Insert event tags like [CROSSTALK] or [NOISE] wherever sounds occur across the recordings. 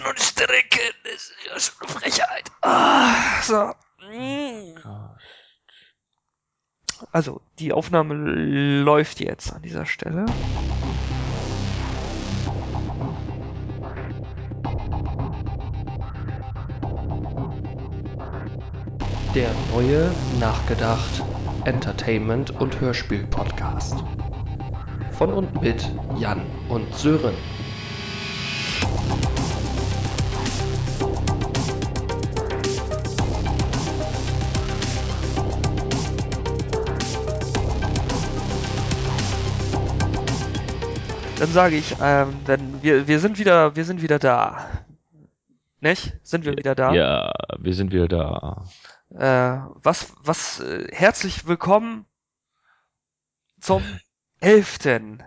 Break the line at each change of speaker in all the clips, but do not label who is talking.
strecken und strecken. Das ist ja schon eine Frechheit. Ah, so. Also, die Aufnahme läuft jetzt an dieser Stelle.
Der neue Nachgedacht Entertainment und Hörspiel Podcast. Von und mit Jan und Sören.
Dann sage ich, ähm, denn wir, wir sind wieder, wir sind wieder da. Nicht? Sind wir wieder da?
Ja, wir sind wieder da.
Äh, was, was, äh, herzlich willkommen zum [LAUGHS] elften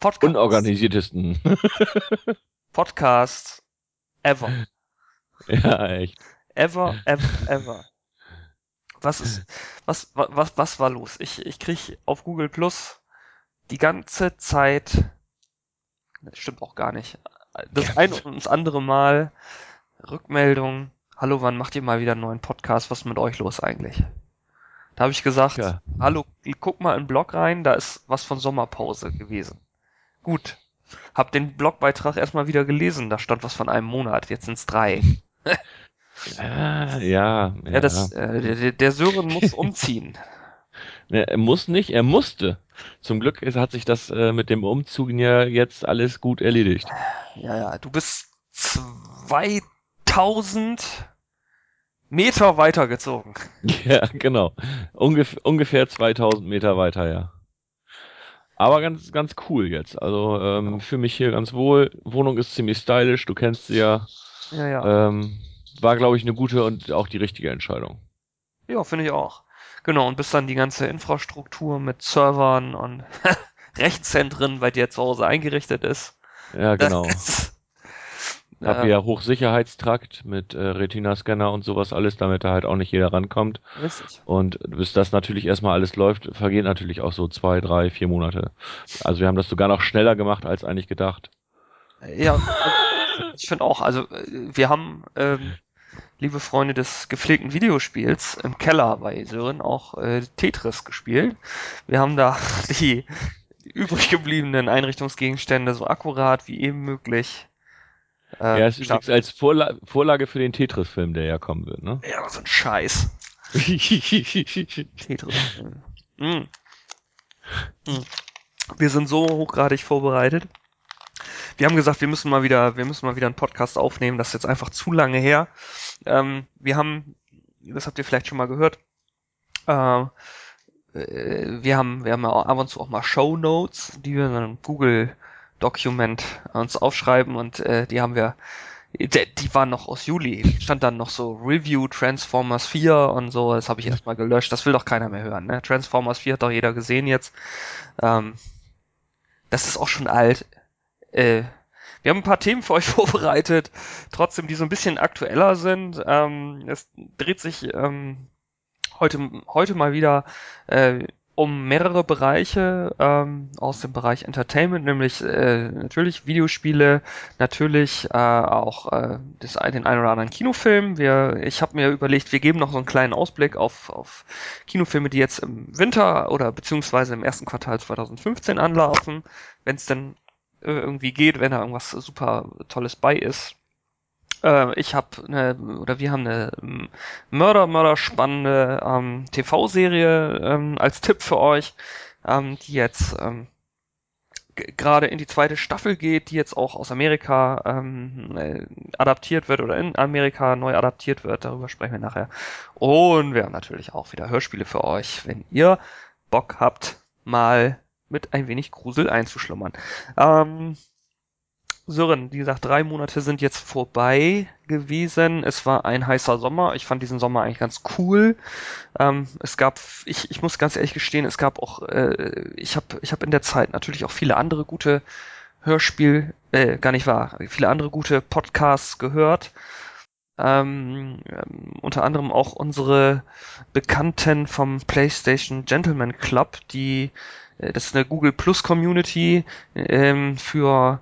Podcast,
Unorganisiertesten. [LAUGHS]
Podcast ever. [LAUGHS]
ja, echt.
Ever, ever, ever. Was ist, was, wa- was, was war los? Ich, ich krieg auf Google Plus die ganze Zeit, das stimmt auch gar nicht, das ein und das andere Mal Rückmeldung, hallo, wann macht ihr mal wieder einen neuen Podcast? Was ist mit euch los eigentlich? Da habe ich gesagt,
Ja.
hallo, guck mal in den Blog rein, da ist was von Sommerpause gewesen. Gut. Hab den Blogbeitrag erstmal wieder gelesen, da stand was von einem Monat, jetzt sind's drei. [LAUGHS]
Ah, ja,
Ja, das, äh, der, der Sören muss [LAUGHS] umziehen.
Ne, Er muss nicht, er musste. Zum Glück ist, hat sich das äh, mit dem Umzug ja jetzt alles gut erledigt.
Ja, ja, du bist 2000 Meter weitergezogen. [LAUGHS]
Ja, genau. Ungef ungefähr 2000 Meter weiter, ja. Aber ganz, ganz cool jetzt. Also ähm, fühle mich hier ganz wohl. Wohnung ist ziemlich stylisch, du kennst sie ja.
Ja, ja.
Ähm, war, glaube ich, eine gute und auch die richtige Entscheidung.
Ja, finde ich auch. Genau, und bis dann die ganze Infrastruktur mit Servern und [LAUGHS] Rechenzentren bei dir zu Hause eingerichtet ist.
Ja, genau.
Das,
Hab
äh,
ja Hochsicherheitstrakt mit äh, Retina-Scanner und sowas alles, damit da halt auch nicht jeder rankommt.
richtig.
Und bis das natürlich erstmal alles läuft, vergehen natürlich auch so zwei, drei, vier Monate. Also wir haben das sogar noch schneller gemacht als eigentlich gedacht.
Ja, ich finde auch, also äh, wir haben, ähm, liebe Freunde des gepflegten Videospiels, im Keller bei Sören auch äh, Tetris gespielt. Wir haben da die, [LAUGHS] die übrig gebliebenen Einrichtungsgegenstände so akkurat wie eben möglich. Äh,
ja, ist übrigens als Vorla Vorlage für den Tetris-Film, der ja kommen wird, ne?
ja, so ein Scheiß. [LAUGHS] Tetris. Mm. Mm. Wir sind so hochgradig vorbereitet. Wir haben gesagt, wir müssen mal wieder, wir müssen mal wieder einen Podcast aufnehmen. Das ist jetzt einfach zu lange her. Ähm, wir haben, das habt ihr vielleicht schon mal gehört. Äh, äh, wir haben, wir haben ab und zu auch mal Show Notes, die wir in einem Google Document uns aufschreiben und äh, die haben wir, die, die waren noch aus Juli. Stand dann noch so Review Transformers 4 und so. Das habe ich erstmal gelöscht. Das will doch keiner mehr hören. Ne? Transformers 4 hat doch jeder gesehen jetzt. Ähm, das ist auch schon alt. Äh, wir haben ein paar Themen für euch [LAUGHS] vorbereitet, trotzdem die so ein bisschen aktueller sind. Ähm, es dreht sich ähm, heute, heute mal wieder äh, um mehrere Bereiche ähm, aus dem Bereich Entertainment, nämlich äh, natürlich Videospiele, natürlich äh, auch äh, das, den einen oder anderen Kinofilm. Wir, ich habe mir überlegt, wir geben noch so einen kleinen Ausblick auf, auf Kinofilme, die jetzt im Winter oder beziehungsweise im ersten Quartal 2015 anlaufen, wenn es denn irgendwie geht, wenn da irgendwas super Tolles bei ist. Äh, ich habe eine, oder wir haben eine ähm, Mörder, Mörder spannende ähm, TV-Serie ähm, als Tipp für euch, ähm, die jetzt ähm, gerade in die zweite Staffel geht, die jetzt auch aus Amerika äh, adaptiert wird oder in Amerika neu adaptiert wird. Darüber sprechen wir nachher. Und wir haben natürlich auch wieder Hörspiele für euch, wenn ihr Bock habt, mal mit ein wenig Grusel einzuschlummern. Ähm, Sören, wie gesagt, drei Monate sind jetzt vorbei gewesen. Es war ein heißer Sommer. Ich fand diesen Sommer eigentlich ganz cool. Ähm, es gab, ich, ich muss ganz ehrlich gestehen, es gab auch, äh, ich habe ich hab in der Zeit natürlich auch viele andere gute Hörspiel, äh, gar nicht wahr, viele andere gute Podcasts gehört. Ähm, ähm, unter anderem auch unsere Bekannten vom PlayStation Gentleman Club, die das ist eine Google Plus Community ähm, für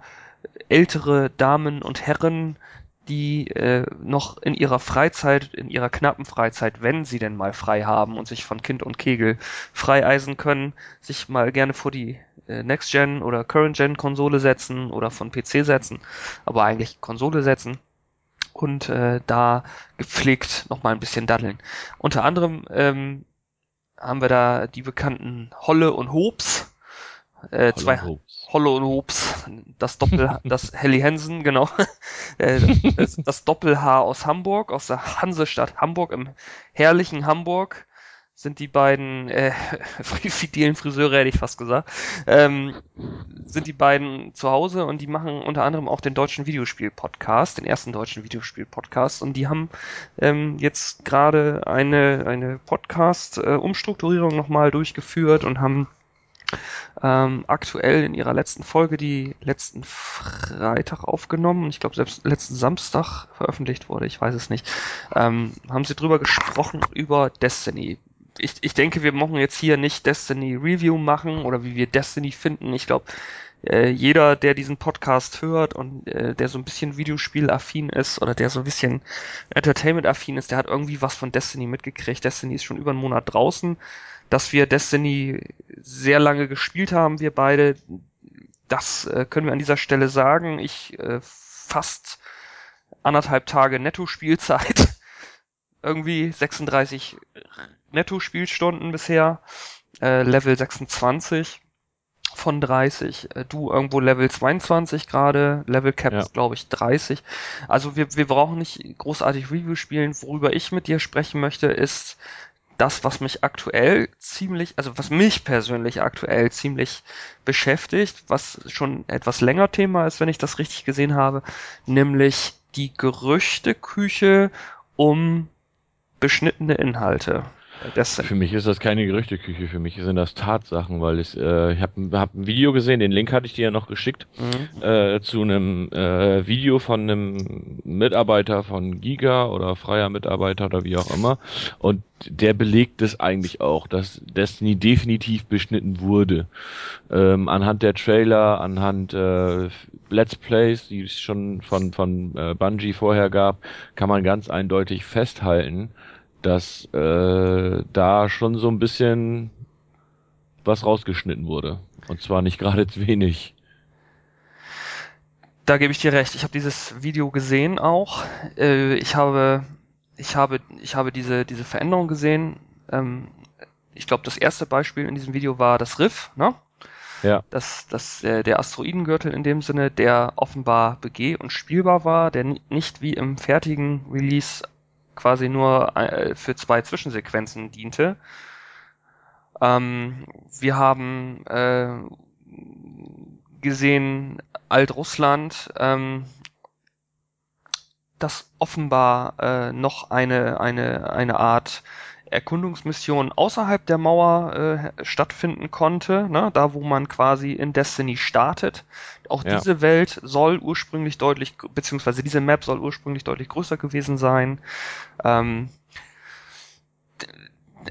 ältere Damen und Herren, die äh, noch in ihrer Freizeit, in ihrer knappen Freizeit, wenn sie denn mal frei haben und sich von Kind und Kegel freieisen können, sich mal gerne vor die äh, Next-Gen oder Current-Gen-Konsole setzen oder von PC setzen, aber eigentlich Konsole setzen und äh, da gepflegt noch mal ein bisschen daddeln. Unter anderem ähm, haben wir da die bekannten Holle und Hobbs, äh, zwei
Hobbs.
Holle und Hobbs, das Doppel, [LAUGHS] das Helly Hansen, genau, [LAUGHS] äh, das, das Doppelhaar aus Hamburg, aus der Hansestadt Hamburg, im herrlichen Hamburg sind die beiden äh, [LAUGHS] fidilen Friseure, hätte ich fast gesagt, ähm, sind die beiden zu Hause und die machen unter anderem auch den deutschen Videospiel-Podcast, den ersten deutschen Videospiel-Podcast. Und die haben ähm, jetzt gerade eine, eine Podcast-Umstrukturierung nochmal durchgeführt und haben ähm, aktuell in ihrer letzten Folge, die letzten Freitag aufgenommen. Und ich glaube selbst letzten Samstag veröffentlicht wurde, ich weiß es nicht, ähm, haben sie drüber gesprochen über Destiny. Ich, ich denke, wir machen jetzt hier nicht Destiny Review machen oder wie wir Destiny finden. Ich glaube, äh, jeder, der diesen Podcast hört und äh, der so ein bisschen Videospiel-affin ist oder der so ein bisschen Entertainment-affin ist, der hat irgendwie was von Destiny mitgekriegt. Destiny ist schon über einen Monat draußen dass wir Destiny sehr lange gespielt haben, wir beide. Das äh, können wir an dieser Stelle sagen. Ich äh, fast anderthalb Tage Netto-Spielzeit. [LAUGHS] Irgendwie 36 Netto-Spielstunden bisher. Äh, Level 26 von 30. Äh, du irgendwo Level 22 gerade. Level Cap
Ja.
ist, glaube ich, 30. Also wir, wir brauchen nicht großartig Review spielen. Worüber ich mit dir sprechen möchte, ist das, was mich aktuell ziemlich, also was mich persönlich aktuell ziemlich beschäftigt, was schon etwas länger Thema ist, wenn ich das richtig gesehen habe, nämlich die Gerüchteküche um beschnittene Inhalte. Das,
Für mich ist das keine Gerüchteküche, für mich sind das Tatsachen, weil ich, äh, ich habe hab ein Video gesehen, den Link hatte ich dir ja noch geschickt,
Mhm.
äh, zu einem äh, Video von einem Mitarbeiter von Giga oder freier Mitarbeiter oder wie auch immer. Und der belegt es eigentlich auch, dass Destiny definitiv beschnitten wurde. Ähm, anhand der Trailer, anhand äh, Let's Plays, die es schon von, von äh, Bungie vorher gab, kann man ganz eindeutig festhalten, dass äh, da schon so ein bisschen was rausgeschnitten wurde. Und zwar nicht gerade wenig.
Da gebe ich dir recht. Ich habe dieses Video gesehen auch. Äh, ich habe, ich habe, ich habe diese, diese Veränderung gesehen. Ähm, ich glaube, das erste Beispiel in diesem Video war das Riff, ne?
Ja.
Das, das, äh, der Asteroidengürtel in dem Sinne, der offenbar begeh- und spielbar war, der ni- nicht wie im fertigen Release quasi nur äh, für zwei Zwischensequenzen diente. Ähm, wir haben äh, gesehen Altrussland, ähm, dass offenbar äh, noch eine, eine, eine Art Erkundungsmission außerhalb der Mauer äh, stattfinden konnte, ne? da wo man quasi in Destiny startet. Auch
Ja.
diese Welt soll ursprünglich deutlich, beziehungsweise diese Map soll ursprünglich deutlich größer gewesen sein. Ähm,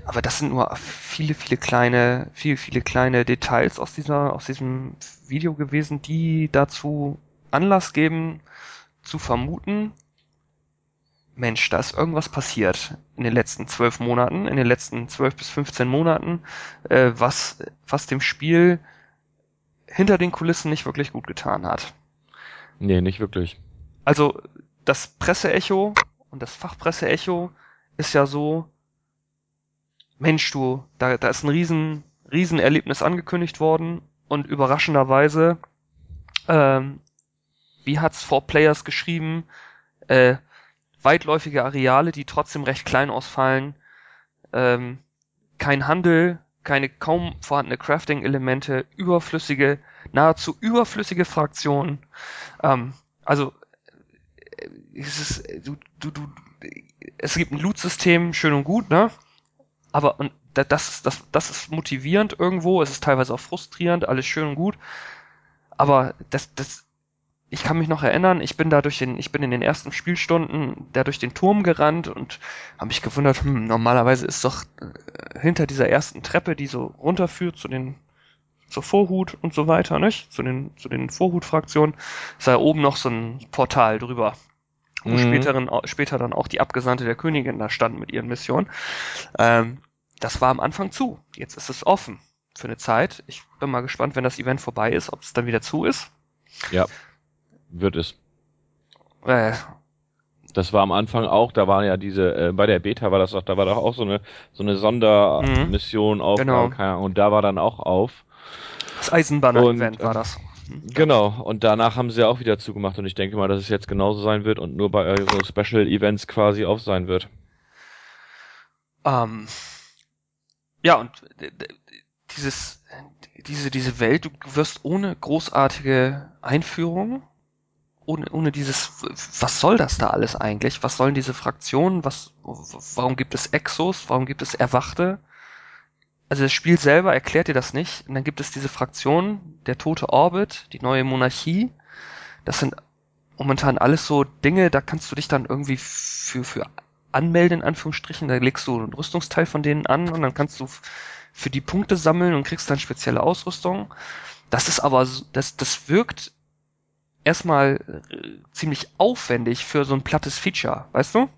aber das sind nur viele, viele kleine, viele, viele kleine Details aus dieser, aus diesem Video gewesen, die dazu Anlass geben, zu vermuten, Mensch, da ist irgendwas passiert in den letzten zwölf Monaten, in den letzten zwölf bis 15 Monaten, äh, was, was dem Spiel hinter den Kulissen nicht wirklich gut getan hat.
Nee, nicht wirklich.
Also das Presseecho und das Fachpresseecho ist ja so, Mensch, du, da, da ist ein riesen, riesen Erlebnis angekündigt worden und überraschenderweise, ähm, wie hat's Four Players geschrieben, äh, weitläufige Areale, die trotzdem recht klein ausfallen, ähm, kein Handel, keine kaum vorhandene Crafting-Elemente, überflüssige, nahezu überflüssige Fraktionen. Ähm, also äh, es ist, du, du, du, es gibt ein Loot-System, schön und gut, ne? Aber und da- das, das, das ist motivierend irgendwo, es ist teilweise auch frustrierend, alles schön und gut. Aber das, das, ich kann mich noch erinnern, ich bin da durch den, ich bin in den ersten Spielstunden da durch den Turm gerannt und habe mich gewundert, hm, normalerweise ist doch äh, hinter dieser ersten Treppe, die so runterführt zu den zur Vorhut und so weiter, nicht? Zu den, zu den Vorhutfraktionen, ist da oben noch so ein Portal drüber. Wo
Mhm.
späteren, später dann auch die Abgesandte der Königin da stand mit ihren Missionen. Ähm, das war am Anfang zu. Jetzt ist es offen für eine Zeit. Ich bin mal gespannt, wenn das Event vorbei ist, ob es dann wieder zu ist.
Wird es.
Äh,
Das war am Anfang auch, da waren ja diese, äh, bei der Beta war das doch, da war doch auch so eine, so eine Sondermission auf,
Genau.
keine Ahnung, und da war dann auch auf.
das Eisenbanner-Event
Und,
war
ähm,
das.
Genau, und danach haben sie ja auch wieder zugemacht und ich denke mal, dass es jetzt genauso sein wird und nur bei äh, so Special Events quasi auf sein wird.
Ähm, ja, und dieses, diese, diese Welt, du wirst ohne großartige Einführung, ohne, ohne dieses, was soll das da alles eigentlich? Was sollen diese Fraktionen? Was, warum gibt es Exos? Warum gibt es Erwachte? Also das Spiel selber erklärt dir das nicht. Und dann gibt es diese Fraktionen, der tote Orbit, die neue Monarchie. Das sind momentan alles so Dinge, da kannst du dich dann irgendwie für, für anmelden, in Anführungsstrichen. Da legst du einen Rüstungsteil von denen an und dann kannst du für die Punkte sammeln und kriegst dann spezielle Ausrüstung. Das ist aber, das, das wirkt erstmal äh, ziemlich aufwendig für so ein plattes Feature, weißt du?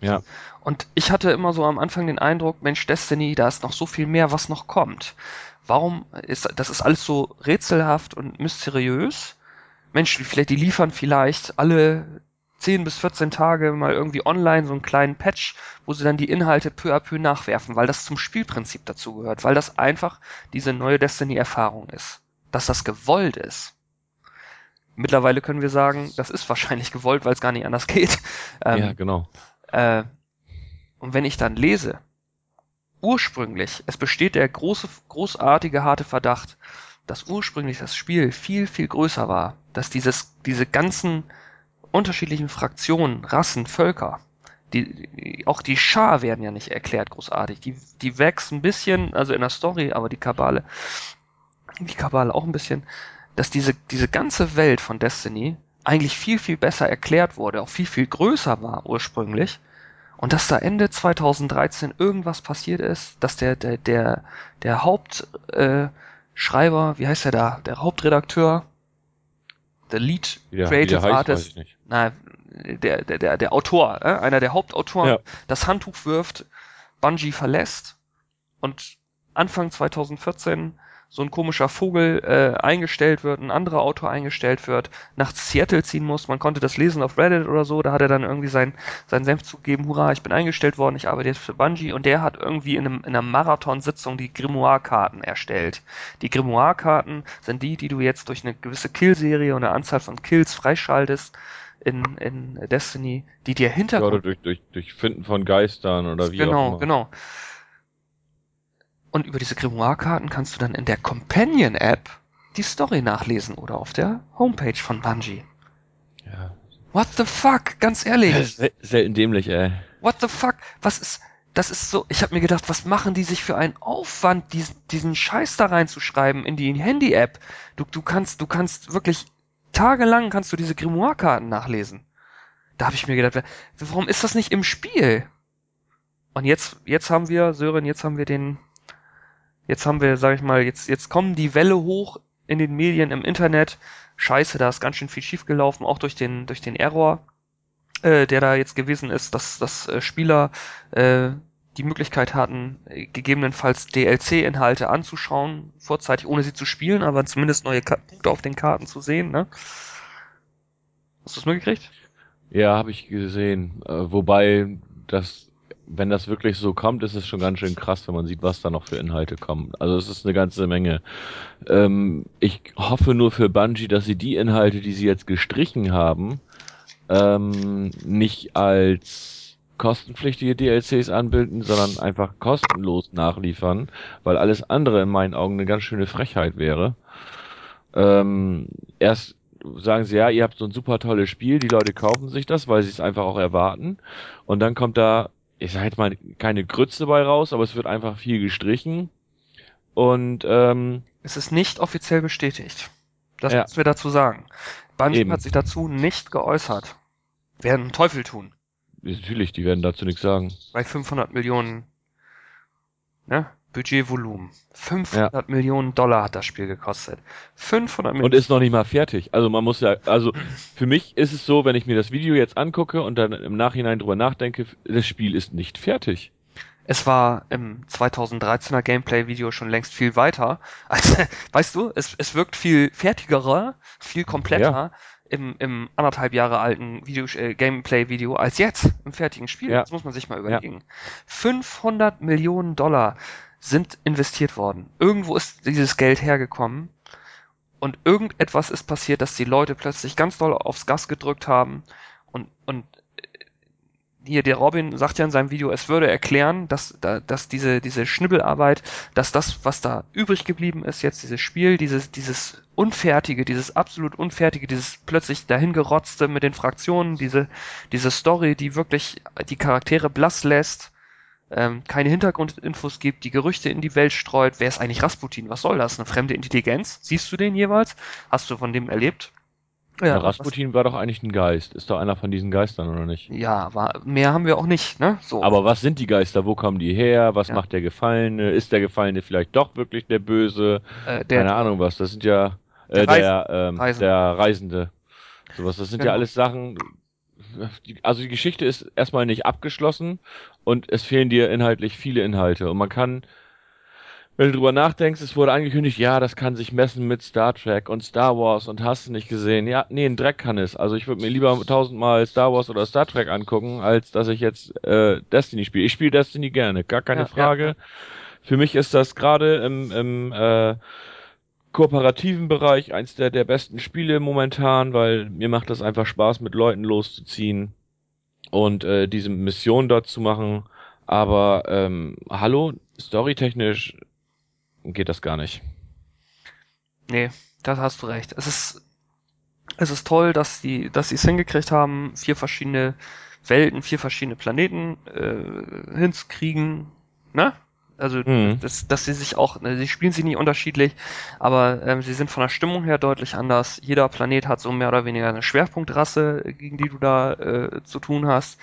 Ja.
Und ich hatte immer so am Anfang den Eindruck, Mensch, Destiny, da ist noch so viel mehr, was noch kommt. Warum ist, das ist alles so rätselhaft und mysteriös? Mensch, vielleicht, die liefern vielleicht alle 10 bis 14 Tage mal irgendwie online so einen kleinen Patch, wo sie dann die Inhalte peu à peu nachwerfen, weil das zum Spielprinzip dazu gehört, weil das einfach diese neue Destiny-Erfahrung ist. Dass das gewollt ist. Mittlerweile können wir sagen, das ist wahrscheinlich gewollt, weil es gar nicht anders geht. Ähm,
ja, genau.
äh, und wenn ich dann lese, ursprünglich, es besteht der große, großartige, harte Verdacht, dass ursprünglich das Spiel viel, viel größer war, dass dieses, diese ganzen unterschiedlichen Fraktionen, Rassen, Völker, die, die, auch die Schar werden ja nicht erklärt großartig. Die, die wächst ein bisschen, also in der Story, aber die Kabale, die Kabale auch ein bisschen, dass diese, diese ganze Welt von Destiny eigentlich viel, viel besser erklärt wurde, auch viel, viel größer war ursprünglich. Und dass da Ende 2013 irgendwas passiert ist, dass der, der, der, der Hauptschreiber, äh, wie heißt der da, der Hauptredakteur, der Lead Creative
heißt, weiß
Artist, na, der, der, der, der Autor, äh, einer der Hauptautoren,
Ja.
das Handtuch wirft, Bungie verlässt und Anfang 2014 so ein komischer Vogel äh, eingestellt wird, ein anderer Autor eingestellt wird, nach Seattle ziehen muss. Man konnte das lesen auf Reddit oder so. Da hat er dann irgendwie sein, seinen Senf zugegeben, hurra, ich bin eingestellt worden, ich arbeite jetzt für Bungie. Und der hat irgendwie in, einem, in einer Marathonsitzung die Grimoire-Karten erstellt. Die Grimoire-Karten sind die, die du jetzt durch eine gewisse Kill-Serie und eine Anzahl von Kills freischaltest in, in Destiny, die dir
Ja, oder
Hintergrund
durch, durch, durch Finden von Geistern oder wie
genau,
auch immer.
genau. Und über diese Grimoire-Karten kannst du dann in der Companion-App die Story nachlesen oder auf der Homepage von Bungie.
Ja.
What the fuck? Ganz ehrlich. [LAUGHS]
Sel selten dämlich, ey.
What the fuck? Was ist, das ist so, ich habe mir gedacht, was machen die sich für einen Aufwand, diesen, diesen Scheiß da reinzuschreiben in die Handy-App? Du, du kannst, du kannst wirklich tagelang kannst du diese Grimoire-Karten nachlesen. Da habe ich mir gedacht, warum ist das nicht im Spiel? Und jetzt, jetzt haben wir, Sören, jetzt haben wir den, jetzt haben wir, sag ich mal, jetzt, jetzt kommen die Welle hoch in den Medien, im Internet. Scheiße, da ist ganz schön viel schiefgelaufen, auch durch den, durch den Error, äh, der da jetzt gewesen ist, dass, dass äh, Spieler äh, die Möglichkeit hatten, äh, gegebenenfalls DLC-Inhalte anzuschauen, vorzeitig, ohne sie zu spielen, aber zumindest neue Punkte auf den Karten zu sehen, ne? Hast du es mitgekriegt?
Ja, habe ich gesehen. Äh, wobei das, wenn das wirklich so kommt, ist es schon ganz schön krass, wenn man sieht, was da noch für Inhalte kommen. Also es ist eine ganze Menge. Ähm, ich hoffe nur für Bungie, dass sie die Inhalte, die sie jetzt gestrichen haben, ähm, nicht als kostenpflichtige DLCs anbilden, sondern einfach kostenlos nachliefern, weil alles andere in meinen Augen eine ganz schöne Frechheit wäre. Ähm, erst sagen sie, ja, ihr habt so ein super tolles Spiel, die Leute kaufen sich das, weil sie es einfach auch erwarten. Und dann kommt da, ich sag jetzt mal, keine Grütze bei raus, aber es wird einfach viel gestrichen. Und ähm,
Es ist nicht offiziell bestätigt. Das
Ja.
müssen wir dazu sagen. Bungie hat sich dazu nicht geäußert. Werden einen Teufel tun.
natürlich, die werden dazu nichts sagen.
Bei 500 Millionen ne, Budgetvolumen. 500 Millionen Dollar hat das Spiel gekostet. 500 Millionen.
Und ist noch nicht mal fertig. Also man muss ja, also für mich ist es so, wenn ich mir das Video jetzt angucke und dann im Nachhinein drüber nachdenke, das Spiel ist nicht fertig.
Es war im 2013er Gameplay-Video schon längst viel weiter. [LAUGHS] Also, weißt du, es, es wirkt viel fertigerer, viel kompletter im, im anderthalb Jahre alten Video, äh, Gameplay-Video als jetzt im fertigen Spiel.
Ja.
Das muss man sich mal überlegen. 500 Millionen Dollar sind investiert worden. Irgendwo ist dieses Geld hergekommen und irgendetwas ist passiert, dass die Leute plötzlich ganz doll aufs Gas gedrückt haben und, und hier der Robin sagt ja in seinem Video, es würde erklären, dass, da- dass diese, diese Schnibbelarbeit, dass das, was da übrig geblieben ist, jetzt dieses Spiel, dieses, dieses Unfertige, dieses absolut Unfertige, dieses plötzlich dahingerotzte mit den Fraktionen, diese, diese Story, die wirklich die Charaktere blass lässt, ähm, keine Hintergrundinfos gibt, die Gerüchte in die Welt streut. Wer ist eigentlich Rasputin? Was soll das? Eine fremde Intelligenz? Siehst du den jeweils? Hast du von dem erlebt?
Ja, Rasputin war doch eigentlich ein Geist. Ist doch einer von diesen Geistern, oder nicht?
Ja, war, mehr haben wir auch nicht, ne? So.
Aber was sind die Geister? Wo kommen die her? Was
Ja.
macht der Gefallene? Ist der Gefallene vielleicht doch wirklich der Böse?
äh, der,
Keine Ahnung was. Das sind ja äh,
Der
der, ähm,
Reisende.
der Reisende. Sowas. Das sind
Genau.
ja alles Sachen. Die, also die Geschichte ist erstmal nicht abgeschlossen und es fehlen dir inhaltlich viele Inhalte. Und man kann, wenn du drüber nachdenkst, es wurde angekündigt, ja, das kann sich messen mit Star Trek und Star Wars und hast du nicht gesehen. Ja, nee, ein Dreck kann es. Also ich würde mir lieber tausendmal Star Wars oder Star Trek angucken, als dass ich jetzt äh, Destiny spiele. Ich spiele Destiny gerne, gar keine
Ja,
Frage.
ja.
Für mich ist das gerade im, im äh, kooperativen Bereich eins der, der besten Spiele momentan, weil mir macht das einfach Spaß, mit Leuten loszuziehen und äh, diese Mission dort zu machen. Aber ähm, hallo, storytechnisch geht das gar nicht.
Nee, da hast du recht. Es ist, es ist toll, dass die, dass sie es hingekriegt haben, vier verschiedene Welten, vier verschiedene Planeten äh, hinzukriegen, ne? Also,
Mhm.
dass, dass sie sich auch, ne, sie spielen sich nicht unterschiedlich, aber ähm, sie sind von der Stimmung her deutlich anders. Jeder Planet hat so mehr oder weniger eine Schwerpunktrasse, gegen die du da äh, zu tun hast.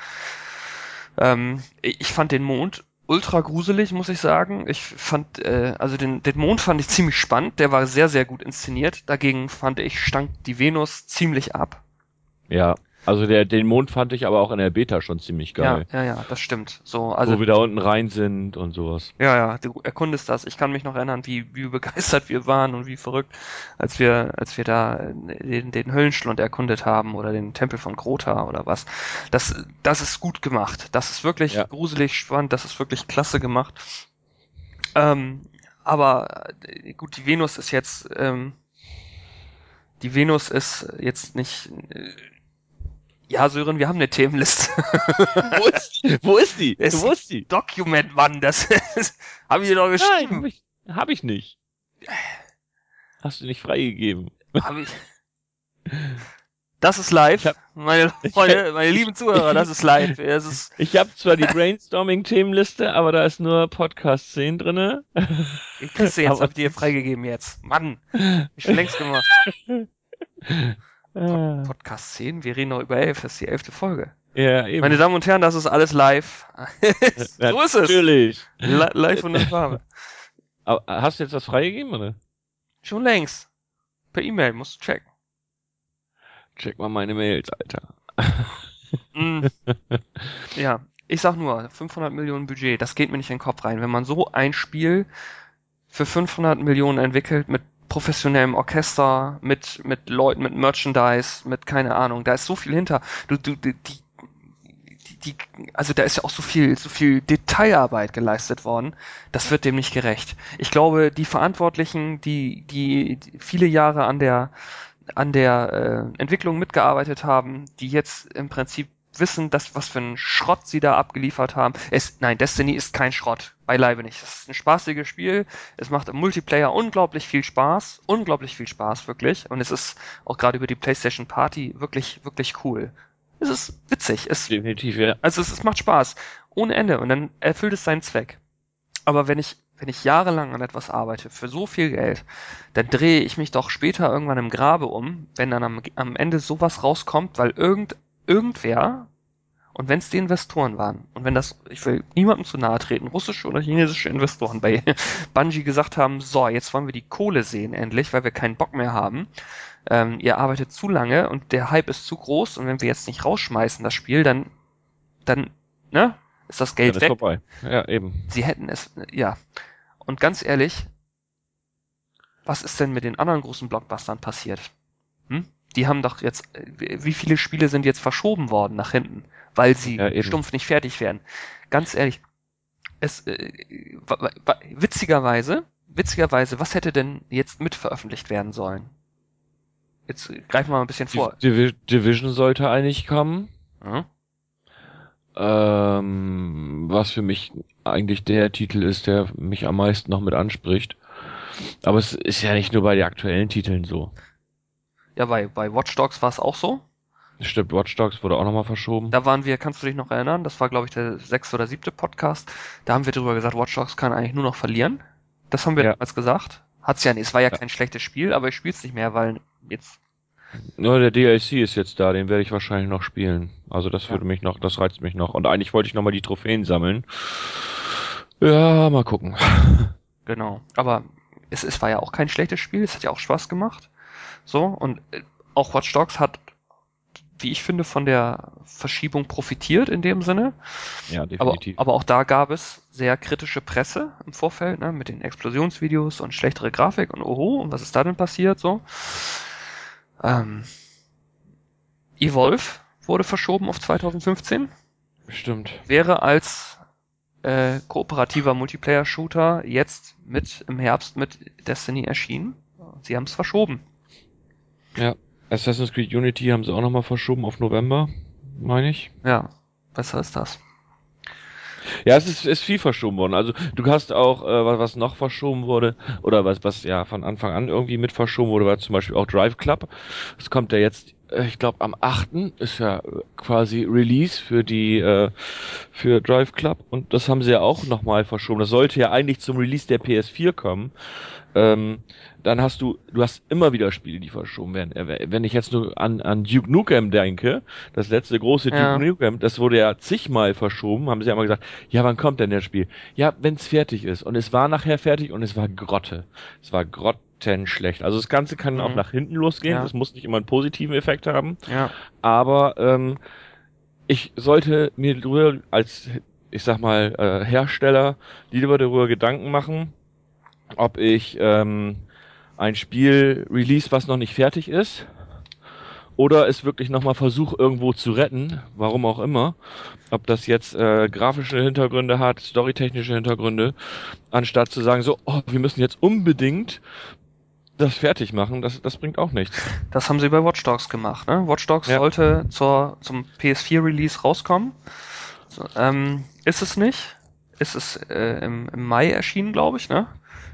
Ähm, ich ich fand den Mond ultra gruselig, muss ich sagen. Ich fand, äh, also den, den Mond fand ich ziemlich spannend, der war sehr, sehr gut inszeniert. Dagegen fand ich, stank die Venus ziemlich ab.
Ja, also der, den Mond fand ich aber auch in der Beta schon ziemlich geil.
Ja, ja, ja, das stimmt. So, also
wo wir da unten rein sind und sowas.
Ja, ja, du erkundest das. Ich kann mich noch erinnern, wie, wie begeistert wir waren und wie verrückt, als wir, als wir da den, den Höllenschlund erkundet haben oder den Tempel von Grota oder was. Das, das ist gut gemacht. Das ist wirklich
Ja.
gruselig spannend. Das ist wirklich klasse gemacht. Ähm, aber äh, gut, die Venus ist jetzt, ähm, die Venus ist jetzt nicht, äh, ja, Sören, wir haben eine Themenliste. [LAUGHS]
Wo ist die? Wo ist die?
Es-
Wo ist die?
Document, Mann, das [LAUGHS] haben wir doch
Nein,
geschrieben.
hab ich, hab ich nicht. Hast du nicht freigegeben.
Hab ich. Das ist live.
Ich hab-
meine [LAUGHS] Freunde, meine lieben Zuhörer, das ist live. Es ist,
Ich habe zwar die Brainstorming-Themenliste, aber da ist nur Podcast-10 drinne.
ich krieg's jetzt,
Aber-
hab ich dir freigegeben jetzt. Mann, ich schon längst gemacht.
Ah,
Podcast 10, wir reden noch über 11, das ist die elfte Folge.
ja, eben.
Meine Damen und Herren, das ist alles live. [LAUGHS] [LAUGHS] so ist es.
Natürlich.
Li- Live und in Farbe. [LAUGHS]
Aber hast du jetzt was freigegeben, oder?
Schon längst. Per E-Mail, musst du checken.
Check mal meine Mails, Alter.
Mm. Ja, ich sag nur, 500 Millionen Budget, das geht mir nicht in den Kopf rein. Wenn man so ein Spiel für 500 Millionen entwickelt mit professionellem Orchester, mit, mit Leuten, mit Merchandise, mit keine Ahnung, da ist so viel hinter. Du, du, die, die, die, also da ist ja auch so viel, so viel Detailarbeit geleistet worden. Das wird dem nicht gerecht. Ich glaube, die Verantwortlichen, die, die, viele Jahre an der, an der äh, Entwicklung mitgearbeitet haben, die jetzt im Prinzip wissen, dass was für einen Schrott sie da abgeliefert haben. Es, nein, Destiny ist kein Schrott, beileibe nicht. Es ist ein spaßiges Spiel. Es macht im Multiplayer unglaublich viel Spaß, unglaublich viel Spaß wirklich. Und es ist auch gerade über die PlayStation Party wirklich, wirklich cool. Es ist witzig. Es,
Definitiv, ja.
also es, es macht Spaß. Ohne Ende. Und dann erfüllt es seinen Zweck. Aber wenn ich, wenn ich jahrelang an etwas arbeite, für so viel Geld, dann drehe ich mich doch später irgendwann im Grabe um, wenn dann am, am Ende sowas rauskommt, weil irgend, irgendwer, Und wenn es die Investoren waren und wenn das, ich will niemandem zu nahe treten, russische oder chinesische Investoren bei [LAUGHS] Bungie gesagt haben, so, jetzt wollen wir die Kohle sehen endlich, weil wir keinen Bock mehr haben. Ähm, ihr arbeitet zu lange und der Hype ist zu groß und wenn wir jetzt nicht rausschmeißen das Spiel, dann, dann, ne, ist das Geld
Dann ist
weg.
vorbei. Ja, eben.
Sie hätten es, ja. Und ganz ehrlich, was ist denn mit den anderen großen Blockbustern passiert? Hm? Die haben doch jetzt, wie viele Spiele sind jetzt verschoben worden nach hinten, weil sie
Ja,
stumpf nicht fertig werden? Ganz ehrlich, es, äh, witzigerweise, witzigerweise, was hätte denn jetzt mit veröffentlicht werden sollen? Jetzt greifen wir mal ein bisschen vor.
Divi Division sollte eigentlich kommen.
Hm?
Ähm, was für mich eigentlich der Titel ist, der mich am meisten noch mit anspricht. Aber es ist ja nicht nur bei den aktuellen Titeln so.
Ja, bei, bei Watch Dogs war es auch so.
Stimmt, Watch Dogs wurde auch nochmal verschoben.
Da waren wir, kannst du dich noch erinnern? Das war, glaube ich, der sechste oder siebte Podcast. Da haben wir drüber gesagt, Watch Dogs kann eigentlich nur noch verlieren. Das haben wir
Ja.
damals gesagt. Hat's ja nicht. Es war ja,
Ja.
kein schlechtes Spiel, aber ich spiel's nicht mehr, weil jetzt.
Nur der DLC ist jetzt da, den werde ich wahrscheinlich noch spielen. Also das
Ja.
würde mich noch, das reizt mich noch. Und eigentlich wollte ich nochmal die Trophäen sammeln. Ja, mal gucken.
Genau. Aber es, es war ja auch kein schlechtes Spiel. Es hat ja auch Spaß gemacht. So. Und äh, auch Watch Dogs hat, wie ich finde, von der Verschiebung profitiert in dem Sinne.
Ja,
Aber,
definitiv.
aber auch da gab es sehr kritische Presse im Vorfeld, ne, mit den Explosionsvideos und schlechtere Grafik und oho, und was ist da denn passiert, so. Ähm, Evolve wurde verschoben auf 2015,
Stimmt.
wäre als äh, kooperativer Multiplayer-Shooter jetzt mit im Herbst mit Destiny erschienen. Sie haben es verschoben.
Ja. Assassin's Creed Unity haben sie auch nochmal verschoben auf November, meine ich.
Ja, besser ist das.
Ja, es ist, ist viel verschoben worden. Also du hast auch, äh, was, noch verschoben wurde, oder was, was ja von Anfang an irgendwie mit verschoben wurde, war zum Beispiel auch Drive Club. Das kommt ja jetzt, ich glaube am 8. ist ja äh, quasi Release für die, äh, für Drive Club und das haben sie ja auch nochmal verschoben. Das sollte ja eigentlich zum Release der PS4 kommen. Ähm, dann hast du, du hast immer wieder Spiele, die verschoben werden. Äh, Wenn ich jetzt nur an, an Duke Nukem denke, das letzte große
Ja.
Duke Nukem, das wurde ja zigmal verschoben, haben sie ja immer gesagt, ja, wann kommt denn das Spiel? Ja, wenn's fertig ist. Und es war nachher fertig und es war Grotte. Es war grottenschlecht. Also das Ganze kann
Mhm.
auch nach hinten losgehen.
Ja.
Das muss nicht immer einen positiven Effekt haben.
Ja,
Aber ähm, ich sollte mir darüber als, ich sag mal, äh, Hersteller lieber darüber Gedanken machen, ob ich ähm, ein Spiel release, was noch nicht fertig ist, oder es wirklich nochmal versuche irgendwo zu retten, warum auch immer. Ob das jetzt äh, grafische Hintergründe hat, storytechnische Hintergründe, anstatt zu sagen, so, oh, wir müssen jetzt unbedingt das fertig machen, das, das bringt auch nichts.
Das haben sie bei Watch Dogs gemacht. Ne? Watch Dogs
Ja.
sollte zur, zum PS4-Release rauskommen. So, ähm, ist es nicht. Ist es äh, im, im Mai erschienen, glaube ich, ne?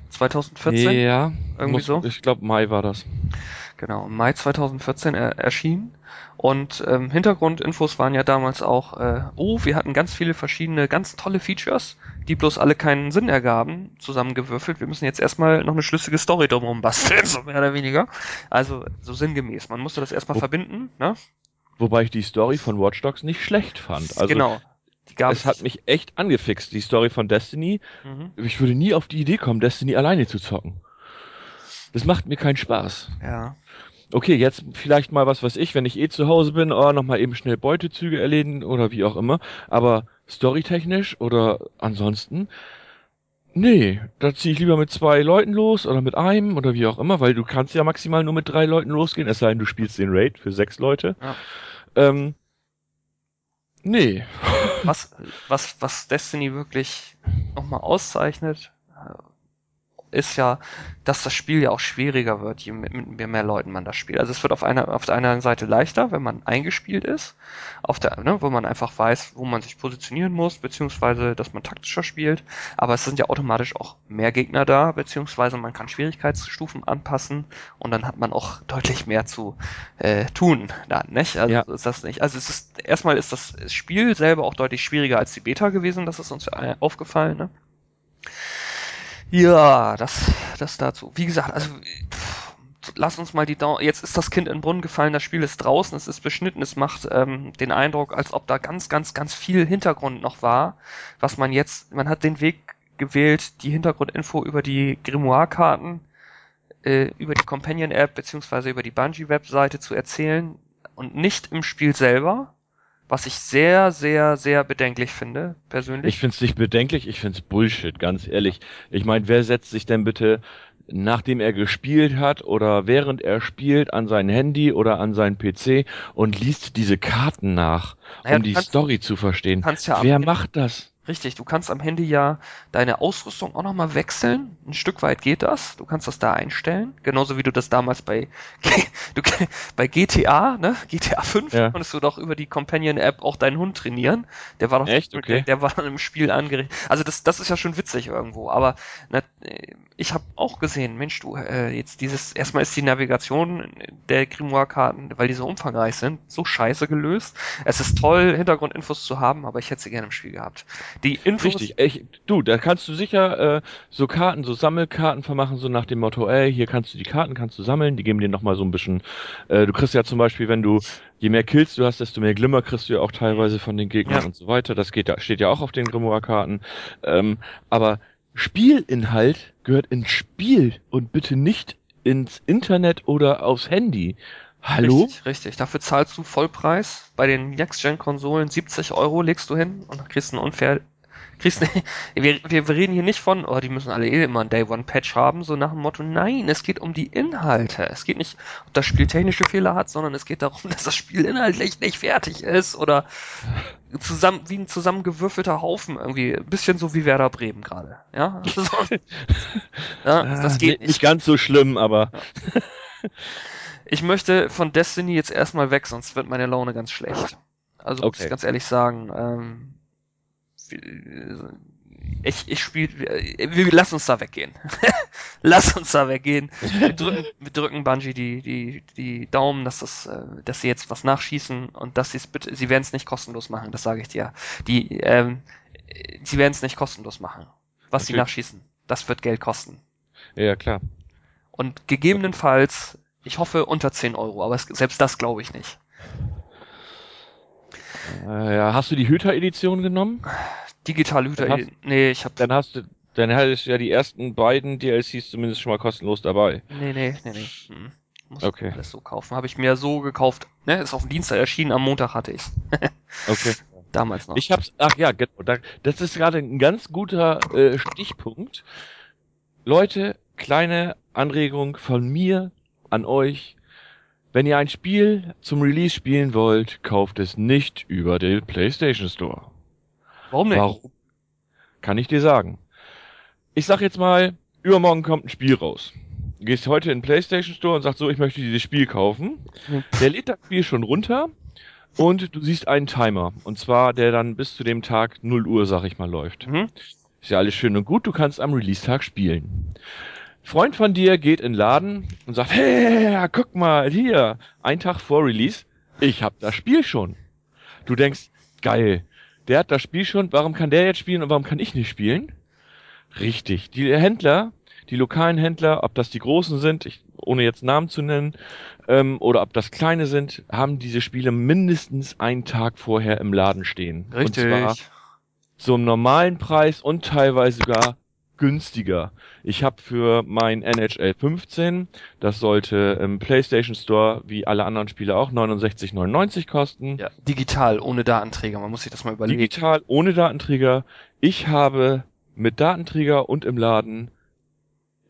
2014.
Ja,
Irgendwie
muss,
so?
Ich glaube, Mai war das.
Genau, im Mai 2014 er, erschienen. Und ähm, Hintergrundinfos waren ja damals auch, äh, oh, wir hatten ganz viele verschiedene, ganz tolle Features, die bloß alle keinen Sinn ergaben, zusammengewürfelt. Wir müssen jetzt erstmal noch eine schlüssige Story drumherum basteln, [LAUGHS] so mehr oder weniger. Also so sinngemäß. Man musste das erstmal
Wo-
verbinden, ne?
Wobei ich die Story von Watch Dogs nicht schlecht fand. Also
genau.
Es hat mich echt angefixt, die Story von Destiny.
Mhm.
Ich würde nie auf die Idee kommen, Destiny alleine zu zocken. Das macht mir keinen Spaß.
Ja.
Okay, jetzt vielleicht mal was, was ich, wenn ich eh zu Hause bin, oh, nochmal eben schnell Beutezüge erledigen oder wie auch immer. Aber storytechnisch oder ansonsten, nee, da ziehe ich lieber mit zwei Leuten los oder mit einem oder wie auch immer, weil du kannst ja maximal nur mit drei Leuten losgehen, es sei denn, du spielst den Raid für sechs Leute.
Ja.
Ähm, nee.
was, was, was Destiny wirklich nochmal auszeichnet, ist ja, dass das Spiel ja auch schwieriger wird, je mit, mit mehr Leuten man das spielt. Also es wird auf einer, auf der einen Seite leichter, wenn man eingespielt ist, auf der, ne, wo man einfach weiß, wo man sich positionieren muss, beziehungsweise, dass man taktischer spielt. Aber es sind ja automatisch auch mehr Gegner da, beziehungsweise man kann Schwierigkeitsstufen anpassen und dann hat man auch deutlich mehr zu äh, tun dann, nicht? Also
Ja.
ist das nicht. Also es ist erstmal ist das Spiel selber auch deutlich schwieriger als die Beta gewesen, das ist uns aufgefallen, ne? Ja, das, das dazu. Wie gesagt, also pff, lass uns mal die Daumen. Jetzt ist das Kind in den Brunnen gefallen, das Spiel ist draußen, es ist beschnitten, es macht ähm, den Eindruck, als ob da ganz, ganz, ganz viel Hintergrund noch war, was man jetzt, man hat den Weg gewählt, die Hintergrundinfo über die Grimoire-Karten, äh, über die Companion-App beziehungsweise über die Bungie-Webseite zu erzählen und nicht im Spiel selber, was ich sehr, sehr, sehr bedenklich finde, persönlich.
Ich finde es nicht bedenklich, ich finde es Bullshit, ganz ehrlich. Ich meine, wer setzt sich denn bitte, nachdem er gespielt hat oder während er spielt, an sein Handy oder an seinen PC und liest diese Karten nach,
Naja,
um die
kannst-
Story zu verstehen?
kannst ja
wer macht das?
Richtig, du kannst am Handy ja deine Ausrüstung auch nochmal wechseln. Ein Stück weit geht das. Du kannst das da einstellen. Genauso wie du das damals bei, [LAUGHS] du, bei GTA, ne? GTA 5
Ja.
konntest du doch über die Companion-App auch deinen Hund trainieren. Der war doch,
Echt? Okay.
der, der war dann [LAUGHS] im Spiel angeregt. Also das, das ist ja schon witzig irgendwo. Aber na, ich habe auch gesehen, Mensch, du, äh, jetzt dieses, erstmal ist die Navigation der Grimoire-Karten, weil die so umfangreich sind, so scheiße gelöst. Es ist toll, Hintergrundinfos zu haben, aber ich hätte sie gerne im Spiel gehabt. Die Infos,
Richtig, ich, du, da kannst du sicher äh, so Karten, so Sammelkarten vermachen, so nach dem Motto, ey, hier kannst du die Karten, kannst du sammeln, die geben dir nochmal so ein bisschen, äh, du kriegst ja zum Beispiel, wenn du, je mehr Kills du hast, desto mehr Glimmer kriegst du ja auch teilweise von den Gegnern
Ja.
und so weiter, das geht ja, steht ja auch auf den Grimoire-Karten, ähm, aber Spielinhalt gehört ins Spiel und bitte nicht ins Internet oder aufs Handy. Hallo?
Richtig, richtig. Dafür zahlst du Vollpreis. Bei den Next-Gen-Konsolen 70 Euro legst du hin und dann kriegst du einen unfair. Kriegst, [LAUGHS] wir, wir wir reden hier nicht von, oh, die müssen alle eh immer einen Day-One-Patch haben, so nach dem Motto, nein, es geht um die Inhalte. Es geht nicht, ob das Spiel technische Fehler hat, sondern es geht darum, [LAUGHS] dass das Spiel inhaltlich nicht fertig ist oder zusammen, wie ein zusammengewürfelter Haufen irgendwie. Ein bisschen so wie Werder Bremen gerade. Ja, [LAUGHS] so, ja das
Ah,
geht
nicht, nicht ganz so schlimm, aber
Ich möchte von Destiny jetzt erstmal weg, sonst wird meine Laune ganz schlecht. Also muss
Okay.
ich ganz ehrlich sagen, ähm, ich, ich spiele, wir, wir lass uns da weggehen. [LAUGHS] lass uns da weggehen. Wir drücken, wir drücken Bungie die, die, die Daumen, dass das, äh, dass sie jetzt was nachschießen und dass sie es bitte, sie werden es nicht kostenlos machen, das sage ich dir. Die, ähm, sie werden es nicht kostenlos machen. Was sie
Natürlich.
nachschießen, das wird Geld kosten.
ja klar.
Und gegebenenfalls, ich hoffe unter 10 Euro, aber es, selbst das glaube ich nicht.
Äh, ja, hast du die Hüter-Edition genommen?
Digital Hüter,
Dann hast-
nee, ich habe
Dann hast du, dann hattest du ja die ersten beiden DLCs zumindest schon mal kostenlos dabei.
nee, nee, nee, nee. Hm. Muss
Okay.
alles so kaufen. Habe ich mir so gekauft. Ne, ist auf dem Dienstag erschienen, am Montag hatte ich's. [LAUGHS]
Okay.
Damals noch.
Ich hab's, ach ja, genau, da, das ist gerade ein ganz guter äh, Stichpunkt. Leute, kleine Anregung von mir an euch. Wenn ihr ein Spiel zum Release spielen wollt, kauft es nicht über den PlayStation Store.
Warum nicht?
Warum? Kann ich dir sagen. Ich sag jetzt mal, übermorgen kommt ein Spiel raus. Du gehst heute in den PlayStation Store und sagst so, ich möchte dieses Spiel kaufen.
Hm.
Der lädt das Spiel schon runter und du siehst einen Timer. Und zwar, der dann bis zu dem Tag 0 Uhr, sag ich mal, läuft.
Mhm.
Ist ja alles schön und gut, du kannst am Release-Tag spielen. Freund von dir geht in den Laden und sagt, hey, guck mal, hier, ein Tag vor Release, ich hab das Spiel schon. Du denkst, geil, der hat das Spiel schon, warum kann der jetzt spielen und warum kann ich nicht spielen? Richtig, die Händler, die lokalen Händler, ob das die großen sind, ich, ohne jetzt Namen zu nennen, ähm, oder ob das kleine sind, haben diese Spiele mindestens einen Tag vorher im Laden stehen. Und zwar
Richtig.
zum normalen Preis und teilweise sogar günstiger. Ich habe für mein NHL 15, das sollte im PlayStation Store wie alle anderen Spiele auch 69,99 kosten.
Ja, digital, ohne Datenträger. Man muss sich das mal überlegen.
Digital ohne Datenträger. Ich habe mit Datenträger und im Laden,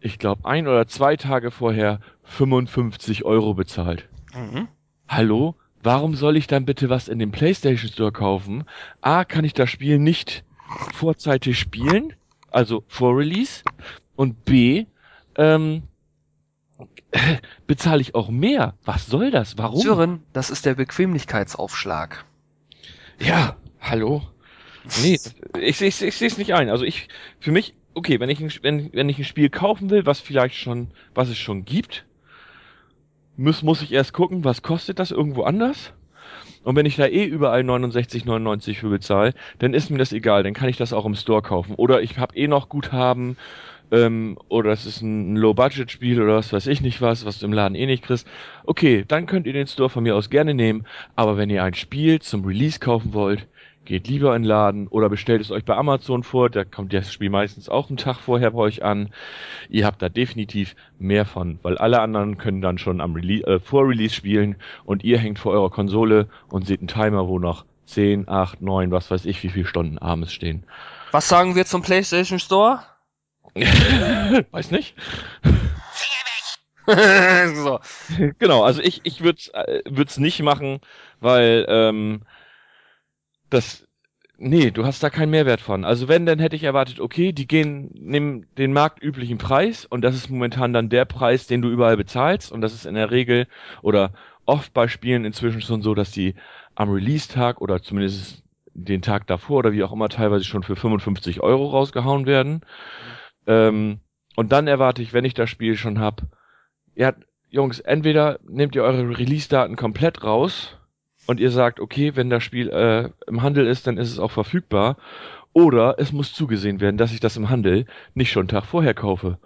ich glaube ein oder zwei Tage vorher 55 Euro bezahlt.
Mhm.
Hallo? Warum soll ich dann bitte was in dem PlayStation Store kaufen? A, kann ich das Spiel nicht vorzeitig spielen, also vor Release. Und B, ähm, bezahle ich auch mehr. Was soll das? Warum?
Sören, das ist der Bequemlichkeitsaufschlag.
Ja, hallo? Nee, ich, ich, ich sehe es nicht ein. Also ich, für mich, okay, wenn ich, ein, wenn, wenn ich ein Spiel kaufen will, was vielleicht schon, was es schon gibt, muss, muss ich erst gucken, was kostet das irgendwo anders? Und wenn ich da eh überall 69,99 für bezahle, dann ist mir das egal, dann kann ich das auch im Store kaufen. Oder ich habe eh noch Guthaben ähm, oder es ist ein Low-Budget-Spiel oder was weiß ich nicht was, was du im Laden eh nicht kriegst, okay, dann könnt ihr den Store von mir aus gerne nehmen, aber wenn ihr ein Spiel zum Release kaufen wollt, geht lieber in den Laden oder bestellt es euch bei Amazon vor, da kommt das Spiel meistens auch einen Tag vorher bei euch an. Ihr habt da definitiv mehr von, weil alle anderen können dann schon am Rele äh, Vor-Release spielen und ihr hängt vor eurer Konsole und seht einen Timer, wo noch 10, 8, 9, was weiß ich, wie viele Stunden abends stehen.
Was sagen wir zum PlayStation Store? [LAUGHS]
Weiß nicht. [LAUGHS] so. Genau, also ich, ich würde es äh, würd's nicht machen, weil ähm, das nee, du hast da keinen Mehrwert von. Also wenn, dann hätte ich erwartet, okay, die gehen, nehmen den marktüblichen Preis und das ist momentan dann der Preis, den du überall bezahlst und das ist in der Regel oder oft bei Spielen inzwischen schon so, dass die am Release-Tag oder zumindest den Tag davor oder wie auch immer teilweise schon für 55 Euro rausgehauen werden. Ähm, und dann erwarte ich, wenn ich das Spiel schon hab, ja, Jungs, entweder nehmt ihr eure Release-Daten komplett raus und ihr sagt, okay, wenn das Spiel äh, im Handel ist, dann ist es auch verfügbar. Oder es muss zugesehen werden, dass ich das im Handel nicht schon einen Tag vorher kaufe.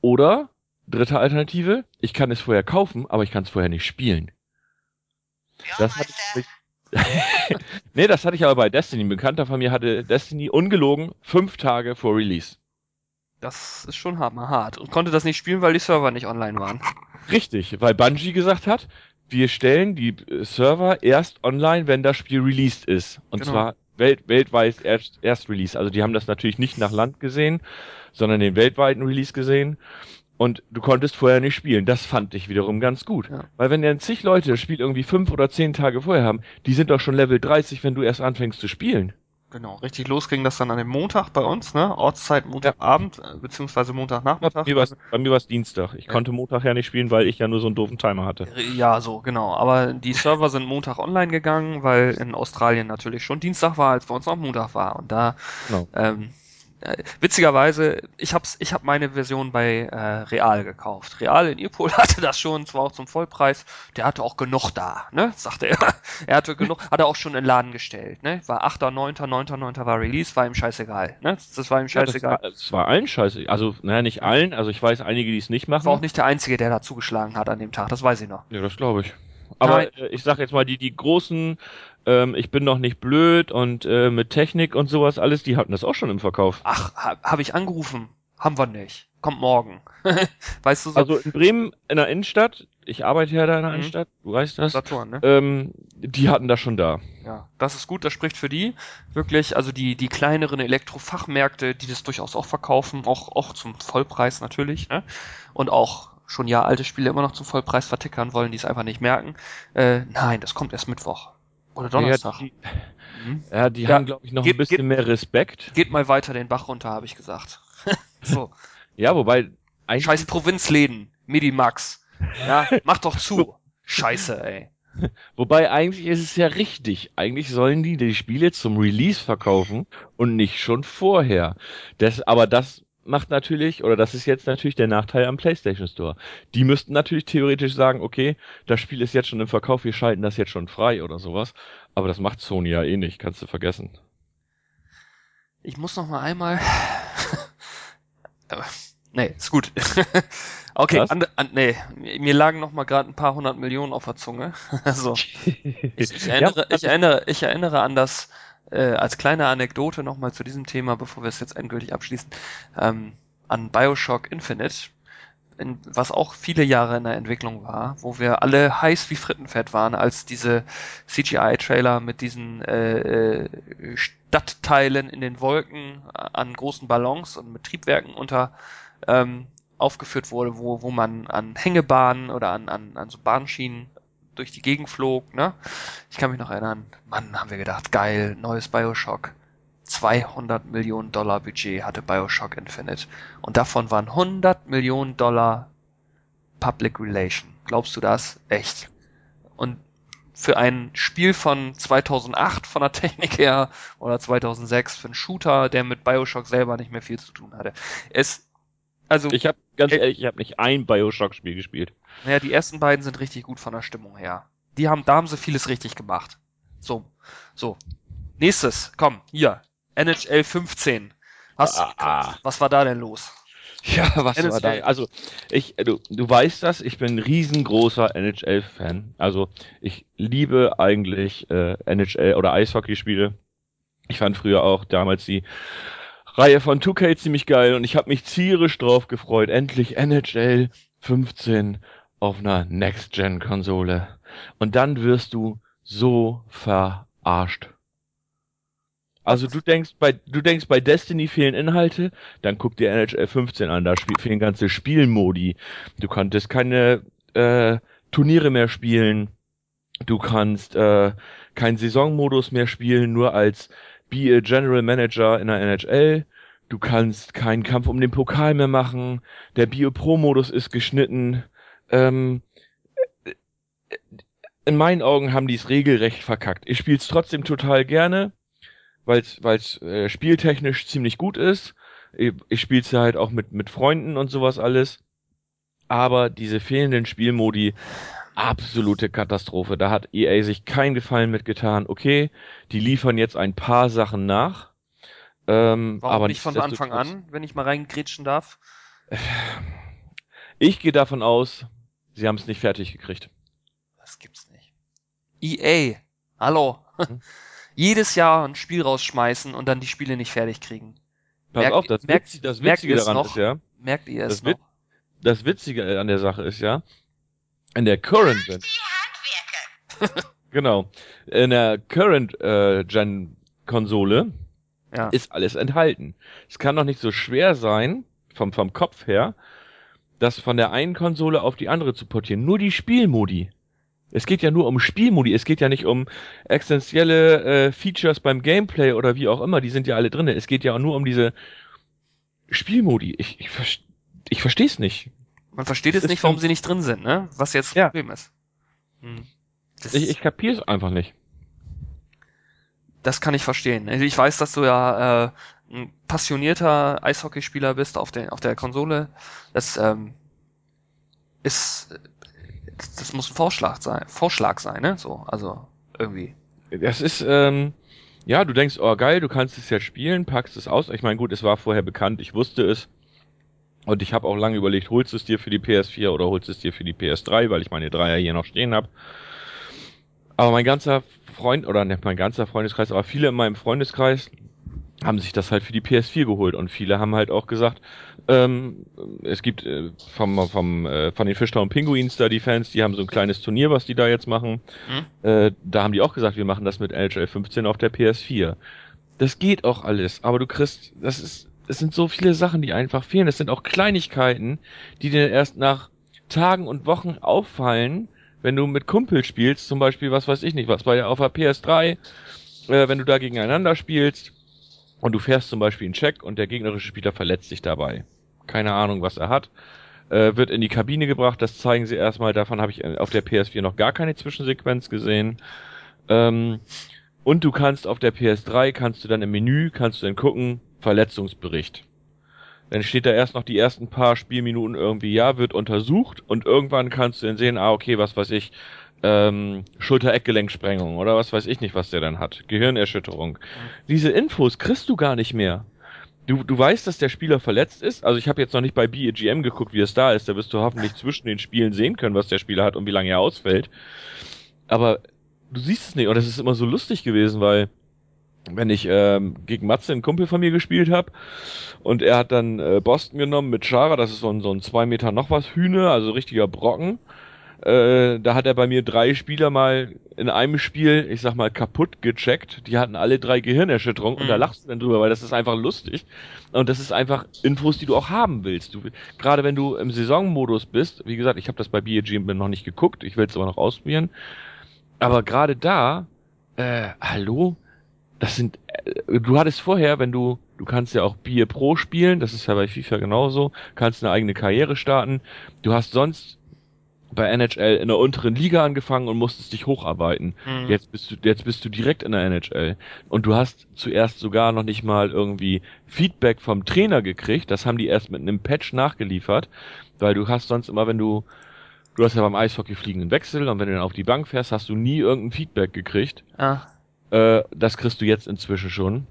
Oder, dritte Alternative, ich kann es vorher kaufen, aber ich kann es vorher nicht spielen. Ja, das hatte ich, [LAUGHS] nee, das hatte ich aber bei Destiny. Ein Bekannter von mir hatte Destiny ungelogen fünf Tage vor Release.
Das ist schon hart. Und konnte das nicht spielen, weil die Server nicht online waren.
Richtig, weil Bungie gesagt hat, wir stellen die Server erst online, wenn das Spiel released ist. Und genau. zwar welt weltweit erst, erst Release. Also die haben das natürlich nicht nach Land gesehen, sondern den weltweiten Release gesehen. Und du konntest vorher nicht spielen. Das fand ich wiederum ganz gut. Ja. Weil wenn dann zig Leute das Spiel irgendwie fünf oder zehn Tage vorher haben, die sind doch schon Level 30, wenn du erst anfängst zu spielen.
Genau, richtig los ging das dann an dem Montag bei uns, ne? Ortszeit Montagabend, ja. Äh, beziehungsweise Montagnachmittag.
Bei mir war es Dienstag. Ich ja. konnte Montag ja nicht spielen, weil ich ja nur so einen doofen Timer hatte.
Ja, so, genau. Aber die Server sind Montag online gegangen, weil in Australien natürlich schon Dienstag war, als bei uns noch Montag war. Und da genau. ähm, äh, witzigerweise, ich hab's, ich hab meine Version bei äh, Real gekauft. Real in Irpol [LAUGHS] hatte das schon, zwar auch zum Vollpreis. Der hatte auch genug da, ne? Sagte er. [LAUGHS] er hatte genug, hat er auch schon in den Laden gestellt, ne? War 8., 9., 9., 9. war Release, war ihm scheißegal, ne? Das war ihm scheißegal.
Ja, das, war, das war allen scheiße. Also, naja, nicht allen. Also ich weiß einige, die es nicht machen.
War auch nicht der Einzige, der da zugeschlagen hat an dem Tag. Das weiß ich noch.
Ja, das glaube ich. Aber Nein. Äh, ich sag jetzt mal, die, die großen ähm, ich bin noch nicht blöd und äh, mit Technik und sowas alles, die hatten das auch schon im Verkauf.
Ach, ha, habe ich angerufen. Haben wir nicht. Kommt morgen. [LAUGHS]
weißt du so? Also in Bremen in der Innenstadt, ich arbeite ja da in der mhm. Innenstadt, du weißt das. Saturn, ne? Ähm, die hatten das schon da.
Ja, das ist gut, das spricht für die. Wirklich, also die, die kleineren Elektrofachmärkte, die das durchaus auch verkaufen, auch, auch zum Vollpreis natürlich, ne? Und auch schon ja alte Spiele immer noch zum Vollpreis vertickern wollen, die es einfach nicht merken. Äh, nein, das kommt erst Mittwoch. Oder Donnerstag.
Ja, die, mhm. ja, die ja, haben, glaube ich, noch geht, ein bisschen geht, mehr Respekt.
Geht mal weiter den Bach runter, habe ich gesagt. [LAUGHS]
so. Ja, wobei.
Scheiß Provinzläden, Medimax. Ja, mach doch zu. [LAUGHS] Scheiße, ey.
Wobei eigentlich ist es ja richtig. Eigentlich sollen die die Spiele zum Release verkaufen und nicht schon vorher. Das, aber das macht natürlich, oder das ist jetzt natürlich der Nachteil am PlayStation Store. Die müssten natürlich theoretisch sagen, okay, das Spiel ist jetzt schon im Verkauf, wir schalten das jetzt schon frei oder sowas. Aber das macht Sony ja eh nicht, kannst du vergessen.
Ich muss noch mal einmal. [LAUGHS] nee, ist gut. [LAUGHS] okay, an, an, nee, mir lagen noch mal gerade ein paar hundert Millionen auf der Zunge. [LAUGHS] also, ich, ich, erinnere, ich, erinnere, ich erinnere an das äh, als kleine Anekdote nochmal zu diesem Thema, bevor wir es jetzt endgültig abschließen, ähm, an Bioshock Infinite, in, was auch viele Jahre in der Entwicklung war, wo wir alle heiß wie Frittenfett waren, als diese CGI-Trailer mit diesen äh, äh, Stadtteilen in den Wolken an großen Ballons und mit Triebwerken unter ähm, aufgeführt wurde, wo, wo man an Hängebahnen oder an, an, an so Bahnschienen durch die Gegend flog, ne? Ich kann mich noch erinnern, Mann, haben wir gedacht, geil, neues Bioshock. 200 Millionen Dollar Budget hatte Bioshock Infinite. Und davon waren 100 Millionen Dollar Public Relation. Glaubst du das? Echt. Und für ein Spiel von 2008 von der [LAUGHS] Technik her oder 2006 für einen Shooter, der mit Bioshock selber nicht mehr viel zu tun hatte. Es
also ich habe ganz ehrlich, ich habe nicht ein BioShock-Spiel gespielt.
Naja, die ersten beiden sind richtig gut von der Stimmung her. Die haben, da haben sie vieles richtig gemacht. So, so. Nächstes, komm, hier. NHL 15. Was, ah, ah. was war da denn los?
Ja, was war da? Also, ich, du, du weißt das, ich bin ein riesengroßer NHL-Fan. Also, ich liebe eigentlich äh, NHL oder Eishockeyspiele. Ich fand früher auch damals die Reihe von 2K ziemlich geil und ich habe mich zierisch drauf gefreut. Endlich NHL 15 auf einer Next-Gen-Konsole. Und dann wirst du so verarscht. Also du denkst bei du denkst bei Destiny fehlen Inhalte, dann guck dir NHL 15 an, da fehlen ganze Spielmodi. Du konntest keine äh, Turniere mehr spielen. Du kannst äh, keinen Saisonmodus mehr spielen, nur als Be a General Manager in der NHL. Du kannst keinen Kampf um den Pokal mehr machen. Der Bio Pro Modus ist geschnitten. Ähm, in meinen Augen haben die es regelrecht verkackt. Ich spiele es trotzdem total gerne, weil es äh, spieltechnisch ziemlich gut ist. Ich, ich spiele es halt auch mit, mit Freunden und sowas alles. Aber diese fehlenden Spielmodi, absolute Katastrophe. Da hat EA sich keinen Gefallen mitgetan. Okay, die liefern jetzt ein paar Sachen nach.
Ähm, Warum aber nicht von Anfang an, wenn ich mal reingrätschen darf?
Ich gehe davon aus, sie haben es nicht fertig gekriegt.
Das gibt's nicht. EA, hallo. Hm? [LAUGHS] Jedes Jahr ein Spiel rausschmeißen und dann die Spiele nicht fertig kriegen.
Pass merkt, auf, das, merkt, Witz, das Witzige daran
noch?
ist ja.
Merkt ihr es
das noch? das Witzige an der Sache ist ja, in der Current Gen. [LAUGHS] genau. In der Current äh, Gen Konsole ja. ist alles enthalten. Es kann doch nicht so schwer sein, vom, vom Kopf her, das von der einen Konsole auf die andere zu portieren. Nur die Spielmodi. Es geht ja nur um Spielmodi, es geht ja nicht um essentielle äh, Features beim Gameplay oder wie auch immer, die sind ja alle drinne. Es geht ja auch nur um diese Spielmodi. Ich, ich, ich verstehe es nicht.
Man versteht es nicht, warum sie nicht drin sind, ne? Was jetzt das ja. Problem ist. Hm.
ich ich kapiere es einfach nicht.
Das kann ich verstehen. Also ich weiß, dass du ja äh, ein passionierter Eishockeyspieler bist auf der auf der Konsole. Das ähm, ist das muss ein Vorschlag sein, Vorschlag sein, ne? So, also irgendwie.
Das ist ähm, ja, du denkst, oh geil, du kannst es ja spielen, packst es aus. Ich meine, gut, es war vorher bekannt, ich wusste es. Und ich habe auch lange überlegt, holst du es dir für die PS4 oder holst du es dir für die PS3, weil ich meine Dreier hier noch stehen habe. Aber mein ganzer Freund, oder nicht mein ganzer Freundeskreis, aber viele in meinem Freundeskreis haben sich das halt für die PS4 geholt und viele haben halt auch gesagt, ähm, es gibt äh, vom, vom, äh, von den Fishtown Pinguins da die Fans, die haben so ein kleines Turnier, was die da jetzt machen. Mhm. Äh, da haben die auch gesagt, wir machen das mit NHL 15 auf der PS4. Das geht auch alles, aber du kriegst, das ist, es sind so viele Sachen, die einfach fehlen. Es sind auch Kleinigkeiten, die dir erst nach Tagen und Wochen auffallen, wenn du mit Kumpel spielst, zum Beispiel, was weiß ich nicht, was bei auf der PS3, äh, wenn du da gegeneinander spielst und du fährst zum Beispiel einen Check und der gegnerische Spieler verletzt sich dabei. Keine Ahnung, was er hat. Äh, wird in die Kabine gebracht, das zeigen sie erstmal, davon habe ich auf der PS4 noch gar keine Zwischensequenz gesehen. Ähm, und du kannst auf der PS3, kannst du dann im Menü, kannst du dann gucken, Verletzungsbericht. Dann steht da erst noch die ersten paar Spielminuten irgendwie, ja, wird untersucht und irgendwann kannst du dann sehen, ah, okay, was weiß ich, ähm, Schulter-Eckgelenksprengung oder was weiß ich nicht, was der dann hat. Gehirnerschütterung. Diese Infos kriegst du gar nicht mehr. Du, du weißt, dass der Spieler verletzt ist. Also ich habe jetzt noch nicht bei BEGM geguckt, wie es da ist. Da wirst du hoffentlich zwischen den Spielen sehen können, was der Spieler hat und wie lange er ausfällt. Aber du siehst es nicht. Und das ist immer so lustig gewesen, weil wenn ich ähm, gegen Matze, einen Kumpel von mir gespielt habe und er hat dann äh, Boston genommen mit Chara, das ist so ein, so ein zwei Meter noch was Hühne, also richtiger Brocken. Äh, da hat er bei mir drei Spieler mal in einem Spiel, ich sag mal, kaputt gecheckt. Die hatten alle drei Gehirnerschütterungen mhm. und da mhm. lachst du dann drüber, weil das ist einfach lustig. Und das ist einfach Infos, die du auch haben willst. Du, gerade wenn du im Saisonmodus bist, wie gesagt, ich habe das bei BEG noch nicht geguckt, ich will es aber noch ausprobieren. Aber gerade da, äh, hallo, das sind, äh, du hattest vorher, wenn du, du kannst ja auch Bier Pro spielen, das ist ja bei FIFA genauso, kannst eine eigene Karriere starten. Du hast sonst bei NHL in der unteren Liga angefangen und musstest dich hocharbeiten. Mhm. Jetzt bist du, jetzt bist du direkt in der NHL. Und du hast zuerst sogar noch nicht mal irgendwie Feedback vom Trainer gekriegt. Das haben die erst mit einem Patch nachgeliefert, weil du hast sonst immer, wenn du, du hast ja beim Eishockey fliegenden Wechsel und wenn du dann auf die Bank fährst, hast du nie irgendein Feedback gekriegt. Ah. Äh, das kriegst du jetzt inzwischen schon.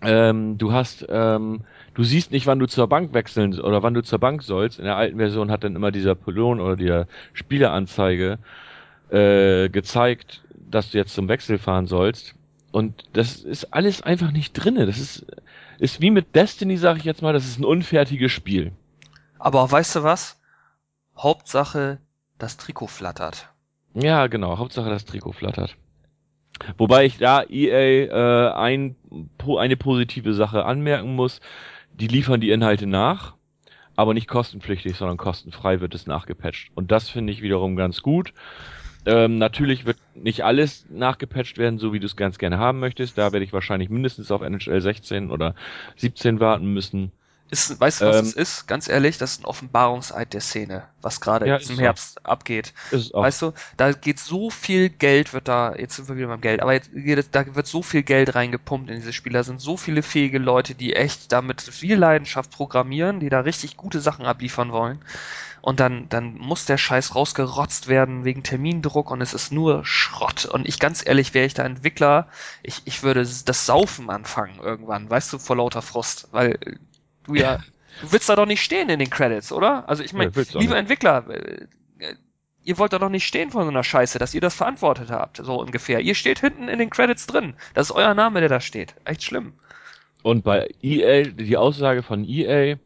Ähm, du hast, ähm, du siehst nicht, wann du zur Bank wechseln oder wann du zur Bank sollst. In der alten Version hat dann immer dieser Pylon oder der Spieleranzeige äh, gezeigt, dass du jetzt zum Wechsel fahren sollst. Und das ist alles einfach nicht drinne. Das ist, ist wie mit Destiny, sag ich jetzt mal, das ist ein unfertiges Spiel.
Aber weißt du was? Hauptsache, das Trikot flattert.
Ja, genau. Hauptsache das Trikot flattert. Wobei ich da EA äh, ein, po, eine positive Sache anmerken muss. Die liefern die Inhalte nach, aber nicht kostenpflichtig, sondern kostenfrei wird es nachgepatcht. Und das finde ich wiederum ganz gut. Ähm, natürlich wird nicht alles nachgepatcht werden, so wie du es ganz gerne haben möchtest. Da werde ich wahrscheinlich mindestens auf NHL 16 oder 17 warten müssen.
Ist, weißt du, was
Ähm,
es ist? Ganz ehrlich, das ist ein Offenbarungseid der Szene, was gerade
Ja,
im
so.
Herbst abgeht. Weißt du, da geht so viel Geld, wird da, jetzt sind wir wieder beim Geld, aber jetzt da wird so viel Geld reingepumpt in diese Spiele. Da sind so viele fähige Leute, die echt da mit viel Leidenschaft programmieren, die da richtig gute Sachen abliefern wollen. Und dann, dann muss der Scheiß rausgerotzt werden wegen Termindruck und es ist nur Schrott. Und ich ganz ehrlich, wäre ich da Entwickler, ich, ich würde das Saufen anfangen irgendwann, weißt du, vor lauter Frust. Weil du ja, du willst da doch nicht stehen in den Credits, oder? Also ich meine,
Nee,
liebe. Entwickler, äh, ihr wollt da doch nicht stehen von so einer Scheiße, dass ihr das verantwortet habt, so ungefähr. Ihr steht hinten in den Credits drin. Das ist euer Name, der da steht. Echt schlimm.
Und bei EA, die Aussage von EA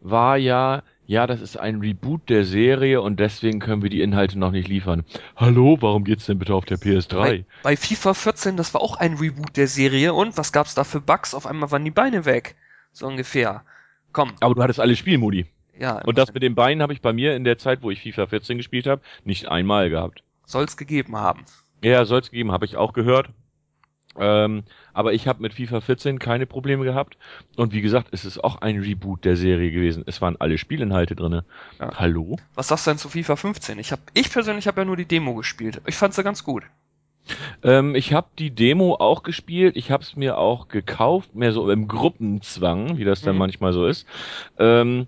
war ja, ja, das ist ein Reboot der Serie und deswegen können wir die Inhalte noch nicht liefern. Hallo, warum geht's denn bitte auf der PS3?
Bei, bei FIFA 14, das war auch ein Reboot der Serie und was gab's da für Bugs? Auf einmal waren die Beine weg. So ungefähr. Komm,
Aber du hattest alle Spielmodi.
ja,
Und das mit den Beinen habe ich bei mir in der Zeit, wo ich FIFA 14 gespielt habe, nicht einmal gehabt.
soll's gegeben haben.
Ja, soll's geben, habe ich auch gehört. Ähm, aber ich habe mit FIFA 14 keine Probleme gehabt. Und wie gesagt, es ist auch ein Reboot der Serie gewesen. Es waren alle Spielinhalte drinne.
Ja.
Hallo?
Was sagst du denn zu FIFA 15? Ich hab, ich persönlich habe ja nur die Demo gespielt. Ich fand's ja ganz gut.
Ähm, ich habe die Demo auch gespielt. Ich habe es mir auch gekauft, mehr so im Gruppenzwang, wie das dann
Mhm.
manchmal so ist. Ähm,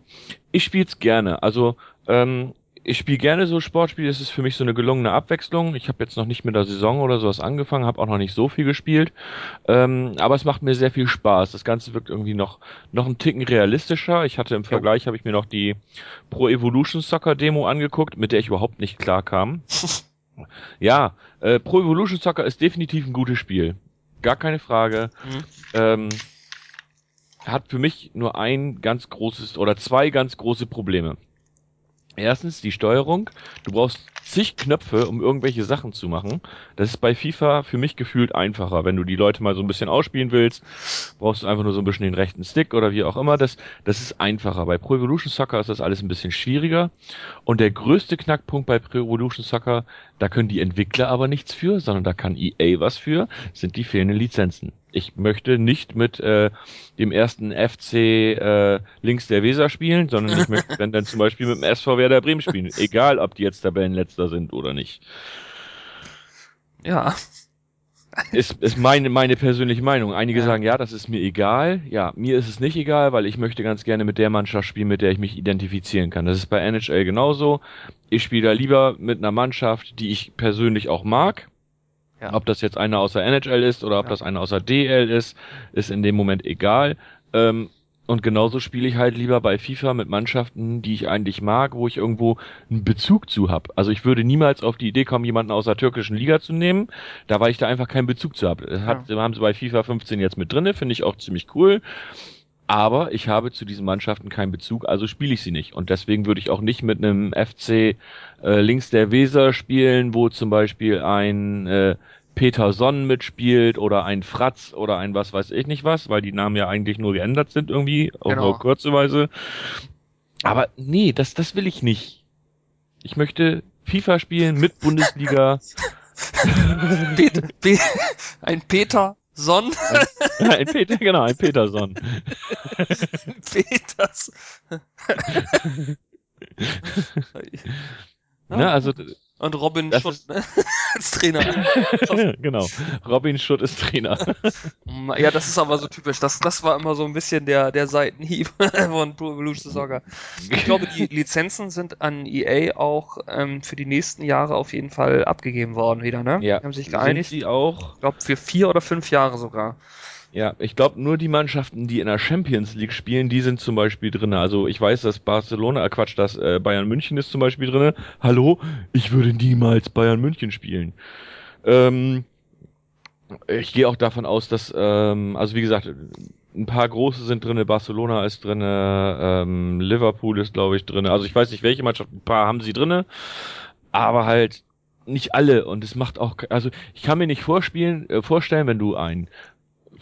ich spiele es gerne. Also ähm, ich spiele gerne so Sportspiele. Es ist für mich so eine gelungene Abwechslung. Ich habe jetzt noch nicht mit der Saison oder sowas angefangen, habe auch noch nicht so viel gespielt. Ähm, aber es macht mir sehr viel Spaß. Das Ganze wirkt irgendwie noch noch einen Ticken realistischer. Ich hatte im Vergleich habe ich mir noch die Pro Evolution Soccer Demo angeguckt, mit der ich überhaupt nicht klar kam. [LAUGHS] Ja, äh, Pro Evolution Soccer ist definitiv ein gutes Spiel. Gar keine Frage.
Mhm.
Ähm, hat für mich nur ein ganz großes oder zwei ganz große Probleme. Erstens die Steuerung. Du brauchst zig Knöpfe, um irgendwelche Sachen zu machen. Das ist bei FIFA für mich gefühlt einfacher. Wenn du die Leute mal so ein bisschen ausspielen willst, brauchst du einfach nur so ein bisschen den rechten Stick oder wie auch immer. Das, das ist einfacher. Bei Pro Evolution Soccer ist das alles ein bisschen schwieriger. Und der größte Knackpunkt bei Pro Evolution Soccer, da können die Entwickler aber nichts für, sondern da kann EA was für, sind die fehlenden Lizenzen. Ich möchte nicht mit äh, dem ersten FC äh, links der Weser spielen, sondern ich möchte dann, dann zum Beispiel mit dem SV Werder Bremen spielen. Egal, ob die jetzt Tabellenletzter sind oder nicht.
Ja.
Ist, ist meine, meine persönliche Meinung. Einige
Ja.
sagen, ja, das ist mir egal. Ja, mir ist es nicht egal, weil ich möchte ganz gerne mit der Mannschaft spielen, mit der ich mich identifizieren kann. Das ist bei NHL genauso. Ich spiele da lieber mit einer Mannschaft, die ich persönlich auch mag.
Ja.
Ob das jetzt einer aus der NHL ist oder ob
Ja.
das einer aus der DL ist, ist in dem Moment egal. Ähm, und genauso spiele ich halt lieber bei FIFA mit Mannschaften, die ich eigentlich mag, wo ich irgendwo einen Bezug zu habe. Also ich würde niemals auf die Idee kommen, jemanden aus der türkischen Liga zu nehmen, da weil ich da einfach keinen Bezug zu habe. Das hat, haben sie bei FIFA 15 jetzt mit drinne, finde ich auch ziemlich cool. Aber ich habe zu diesen Mannschaften keinen Bezug, also spiele ich sie nicht. Und deswegen würde ich auch nicht mit einem FC äh, links der Weser spielen, wo zum Beispiel ein äh, Peter Sonn mitspielt oder ein Fratz oder ein was weiß ich nicht was, weil die Namen ja eigentlich nur geändert sind irgendwie, auf
Genau.
nur kurze Weise. Aber nee, das, das will ich nicht. Ich möchte FIFA spielen mit Bundesliga. [LAUGHS]
Peter, Pe ein Peter Sonn. [LAUGHS]
ein Peter, genau, ein Peterson. [LAUGHS]
Peters. [LAUGHS]
Ne, also
Und Robin
Das
Schutt
ist-
ne? [LAUGHS] als Trainer. [LAUGHS]
genau. Robin Schutt ist Trainer. [LAUGHS]
Ja, das ist aber so typisch. Das, das war immer so ein bisschen der, der Seitenhieb von Pro Evolution Soccer. Ich glaube, die Lizenzen sind an EA auch ähm, für die nächsten Jahre auf jeden Fall abgegeben worden wieder, ne?
Ja.
Die haben sich
Sind
geeinigt.
sie auch?
Ich glaube, für vier oder fünf Jahre sogar.
Ja, ich glaube, nur die Mannschaften, die in der Champions League spielen, die sind zum Beispiel drin. Also ich weiß, dass Barcelona, äh Quatsch, dass äh, Bayern München ist zum Beispiel drin. Hallo, ich würde niemals Bayern München spielen. Ähm, ich gehe auch davon aus, dass, ähm, also wie gesagt, ein paar große sind drinne, Barcelona ist drinne, ähm, Liverpool ist glaube ich drinne. Also ich weiß nicht, welche Mannschaft, ein paar haben sie drinne, aber halt nicht alle und es macht auch, also ich kann mir nicht vorspielen, äh, vorstellen, wenn du ein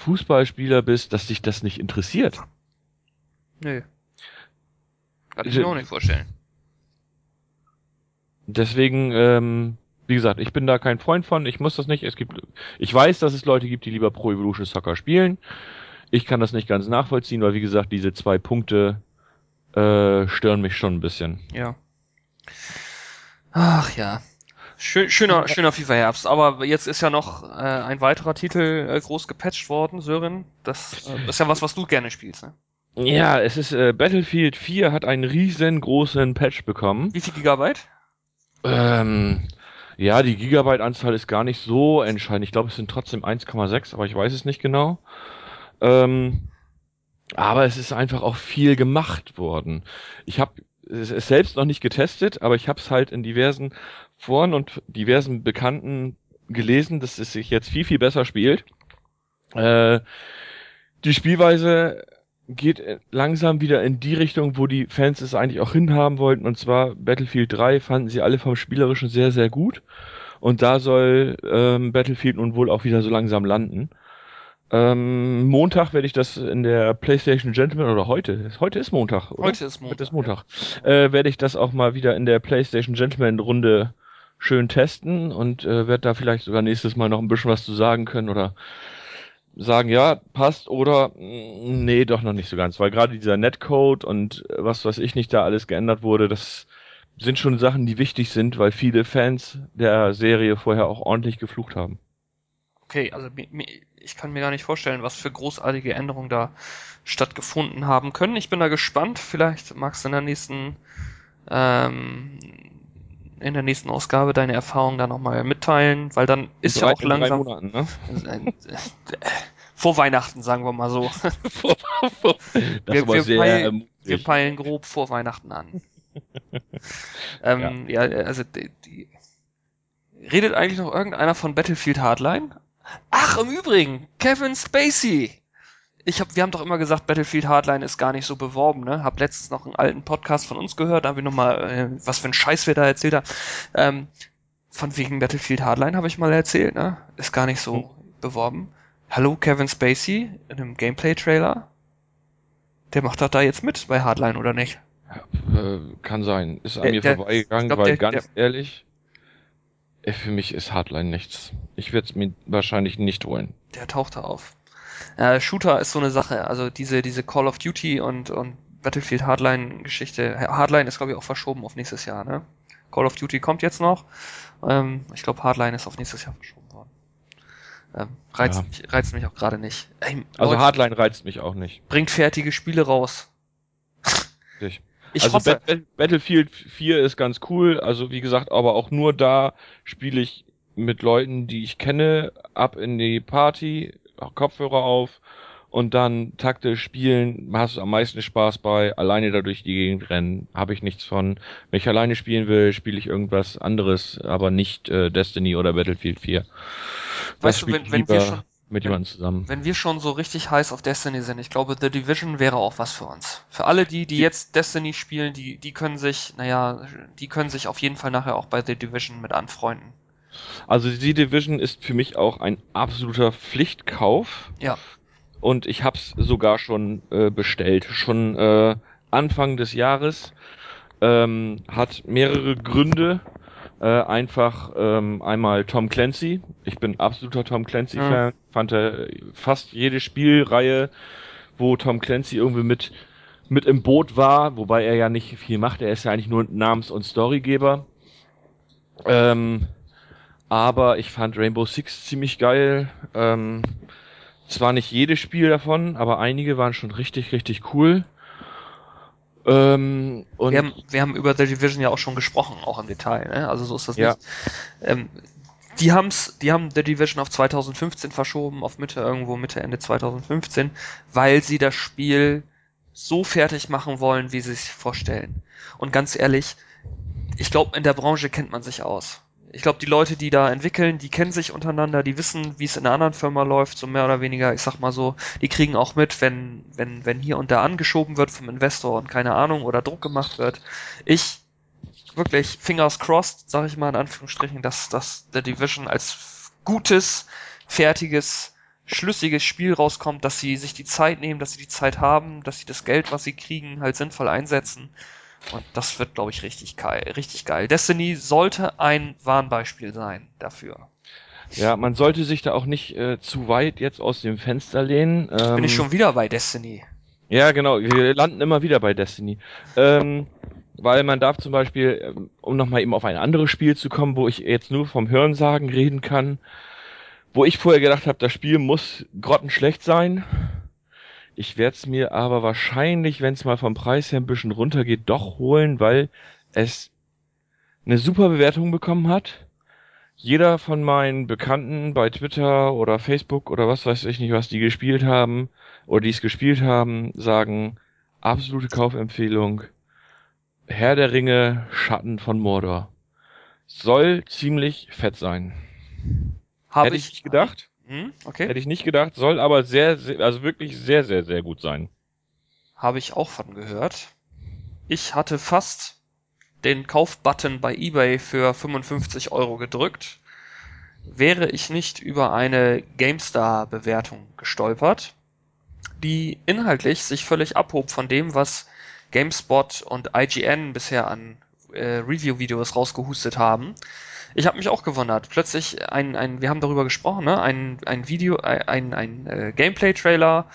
Fußballspieler bist, dass dich das nicht interessiert.
Nö. Kann ich mir auch nicht vorstellen.
Deswegen, ähm, wie gesagt, ich bin da kein Freund von, ich muss das nicht. Es gibt, ich weiß, dass es Leute gibt, die lieber Pro Evolution Soccer spielen. Ich kann das nicht ganz nachvollziehen, weil wie gesagt, diese zwei Punkte äh, stören mich schon ein bisschen.
Ja. Ach ja. Schön, schöner, schöner FIFA-Herbst. Aber jetzt ist ja noch äh, ein weiterer Titel äh, groß gepatcht worden, Sören. Das äh, ist ja was, was du gerne spielst, ne?
Ja, es ist äh, Battlefield 4 hat einen riesengroßen Patch bekommen.
Wie viel Gigabyte?
Ähm, ja, die Gigabyte-Anzahl ist gar nicht so entscheidend. Ich glaube, es sind trotzdem 1,6, aber ich weiß es nicht genau. Ähm, aber es ist einfach auch viel gemacht worden. Ich habe es selbst noch nicht getestet, aber ich habe es halt in diversen Foren und diversen Bekannten gelesen, dass es sich jetzt viel, viel besser spielt. Äh, die Spielweise geht langsam wieder in die Richtung, wo die Fans es eigentlich auch hinhaben wollten. Und zwar Battlefield 3 fanden sie alle vom Spielerischen sehr, sehr gut. Und da soll ähm, Battlefield nun wohl auch wieder so langsam landen. Ähm, Montag werde ich das in der PlayStation Gentleman oder heute, heute ist Montag, oder?
Heute ist Montag.
Heute ist Montag. Äh, werde ich das auch mal wieder in der PlayStation Gentleman Runde schön testen und äh, werde da vielleicht sogar nächstes Mal noch ein bisschen was zu sagen können oder sagen, ja, passt oder mm, nee, doch noch nicht so ganz, weil gerade dieser Netcode und äh, was weiß ich nicht da alles geändert wurde, das sind schon Sachen, die wichtig sind, weil viele Fans der Serie vorher auch ordentlich geflucht haben.
Okay, also ich kann mir gar nicht vorstellen, was für großartige Änderungen da stattgefunden haben können. Ich bin da gespannt. Vielleicht magst du in der nächsten ähm, in der nächsten Ausgabe deine Erfahrungen da nochmal mitteilen, weil dann ist
drei,
ja auch langsam
Monaten, ne? [LAUGHS]
vor Weihnachten, sagen wir mal so. wir, wir,
sehr
peilen, wir peilen grob vor Weihnachten an. [LAUGHS] ähm, ja. also die, die, redet eigentlich noch irgendeiner von Battlefield Hardline? Ach, im Übrigen, Kevin Spacey. Ich hab, wir haben doch immer gesagt, Battlefield Hardline ist gar nicht so beworben, ne? Hab letztens noch einen alten Podcast von uns gehört, da haben wir nochmal, äh, was für ein Scheiß wir da erzählt haben. Ähm, von wegen Battlefield Hardline habe ich mal erzählt, ne? Ist gar nicht so
Hm.
beworben. Hallo Kevin Spacey in einem Gameplay-Trailer. Der macht doch da jetzt mit bei Hardline, oder nicht?
Äh, kann sein. Ist an
Der-
mir
der-
vorbeigegangen,
ich glaub,
weil
der-
ganz ehrlich, äh, für mich ist Hardline nichts. Ich werde es mir wahrscheinlich nicht holen.
Der taucht da auf. Äh, Shooter ist so eine Sache. Also diese, diese Call of Duty und, und Battlefield Hardline Geschichte. Hardline ist, glaube ich, auch verschoben auf nächstes Jahr, ne? Call of Duty kommt jetzt noch. Ähm, ich glaube, Hardline ist auf nächstes Jahr verschoben worden. Ähm, reizt,
Ja.
mich, reizt mich auch gerade nicht. Ey,
Also
Leute,
Hardline reizt mich auch nicht.
bringt fertige Spiele raus.
Richtig. [LAUGHS]
Ich
also
hoffe,
Bat- Bat- Battlefield 4 ist ganz cool, also wie gesagt, aber auch nur da spiele ich mit Leuten, die ich kenne, ab in die Party, Kopfhörer auf und dann taktisch spielen, hast du am meisten Spaß bei, alleine da durch die Gegend rennen, habe ich nichts von. Wenn ich alleine spielen will, spiele ich irgendwas anderes, aber nicht äh, Destiny oder Battlefield 4.
Weißt du,
spiele
wenn- wenn wir schon-
mit jemandem zusammen.
wenn wir schon so richtig heiß auf Destiny sind, ich glaube, The Division wäre auch was für uns. Für alle die, die jetzt Destiny spielen, die, die können sich, naja, die können sich auf jeden Fall nachher auch bei The Division mit anfreunden.
Also die Division ist für mich auch ein absoluter Pflichtkauf.
Ja.
Und ich hab's sogar schon äh, bestellt. Schon äh, Anfang des Jahres. Ähm, hat mehrere Gründe. Äh, einfach ähm, einmal Tom Clancy. Ich bin absoluter Tom Clancy-Fan. Fand er fast jede Spielreihe, wo Tom Clancy irgendwie mit, mit im Boot war, wobei er ja nicht viel macht. Er ist ja eigentlich nur Namens- und Storygeber. Ähm, aber ich fand Rainbow Six ziemlich geil. Ähm, zwar nicht jedes Spiel davon, aber einige waren schon richtig, richtig cool. Ähm, und
Wir haben, wir haben über The Division ja auch schon gesprochen, auch im Detail, ne? Also so ist das
Ja.
nicht. Ähm, die haben's, die haben The Division auf 2015 verschoben, auf Mitte irgendwo Mitte Ende 2015, weil sie das Spiel so fertig machen wollen, wie sie es sich vorstellen. Und ganz ehrlich, ich glaube, in der Branche kennt man sich aus. Ich glaube, die Leute, die da entwickeln, die kennen sich untereinander, die wissen, wie es in einer anderen Firma läuft, so mehr oder weniger, ich sag mal so, die kriegen auch mit, wenn, wenn, wenn hier und da angeschoben wird vom Investor und keine Ahnung oder Druck gemacht wird. Ich wirklich fingers crossed, sage ich mal in Anführungsstrichen, dass, dass The Division als gutes, fertiges, schlüssiges Spiel rauskommt, dass sie sich die Zeit nehmen, dass sie die Zeit haben, dass sie das Geld, was sie kriegen, halt sinnvoll einsetzen. Und das wird, glaube ich, richtig geil, richtig geil. Destiny sollte ein Warnbeispiel sein dafür.
Ja, man sollte sich da auch nicht äh, zu weit jetzt aus dem Fenster lehnen. Ähm,
Bin ich schon wieder bei Destiny.
Ja, genau. Wir landen immer wieder bei Destiny. Ähm, weil man darf zum Beispiel, ähm, um nochmal eben auf ein anderes Spiel zu kommen, wo ich jetzt nur vom Hörensagen reden kann, wo ich vorher gedacht habe, das Spiel muss grottenschlecht sein. Ich werde es mir aber wahrscheinlich, wenn es mal vom Preis her ein bisschen runtergeht, doch holen, weil es eine super Bewertung bekommen hat. Jeder von meinen Bekannten bei Twitter oder Facebook oder was weiß ich nicht, was die gespielt haben oder die es gespielt haben, sagen absolute Kaufempfehlung. Herr der Ringe, Schatten von Mordor. Soll ziemlich fett sein.
Habe
Hätte ich nicht gedacht.
Hm, okay.
Hätte ich nicht gedacht, soll aber sehr, sehr, also wirklich sehr, sehr, sehr gut sein.
Habe ich auch von gehört. Ich hatte fast den Kaufbutton bei eBay für 55 Euro gedrückt, wäre ich nicht über eine GameStar-Bewertung gestolpert, die inhaltlich sich völlig abhob von dem, was GameSpot und IGN bisher an äh, Review-Videos rausgehustet haben. Ich habe mich auch gewundert. Plötzlich ein, ein, wir haben darüber gesprochen, ne? ein, ein Video, ein, ein äh, Gameplay-Trailer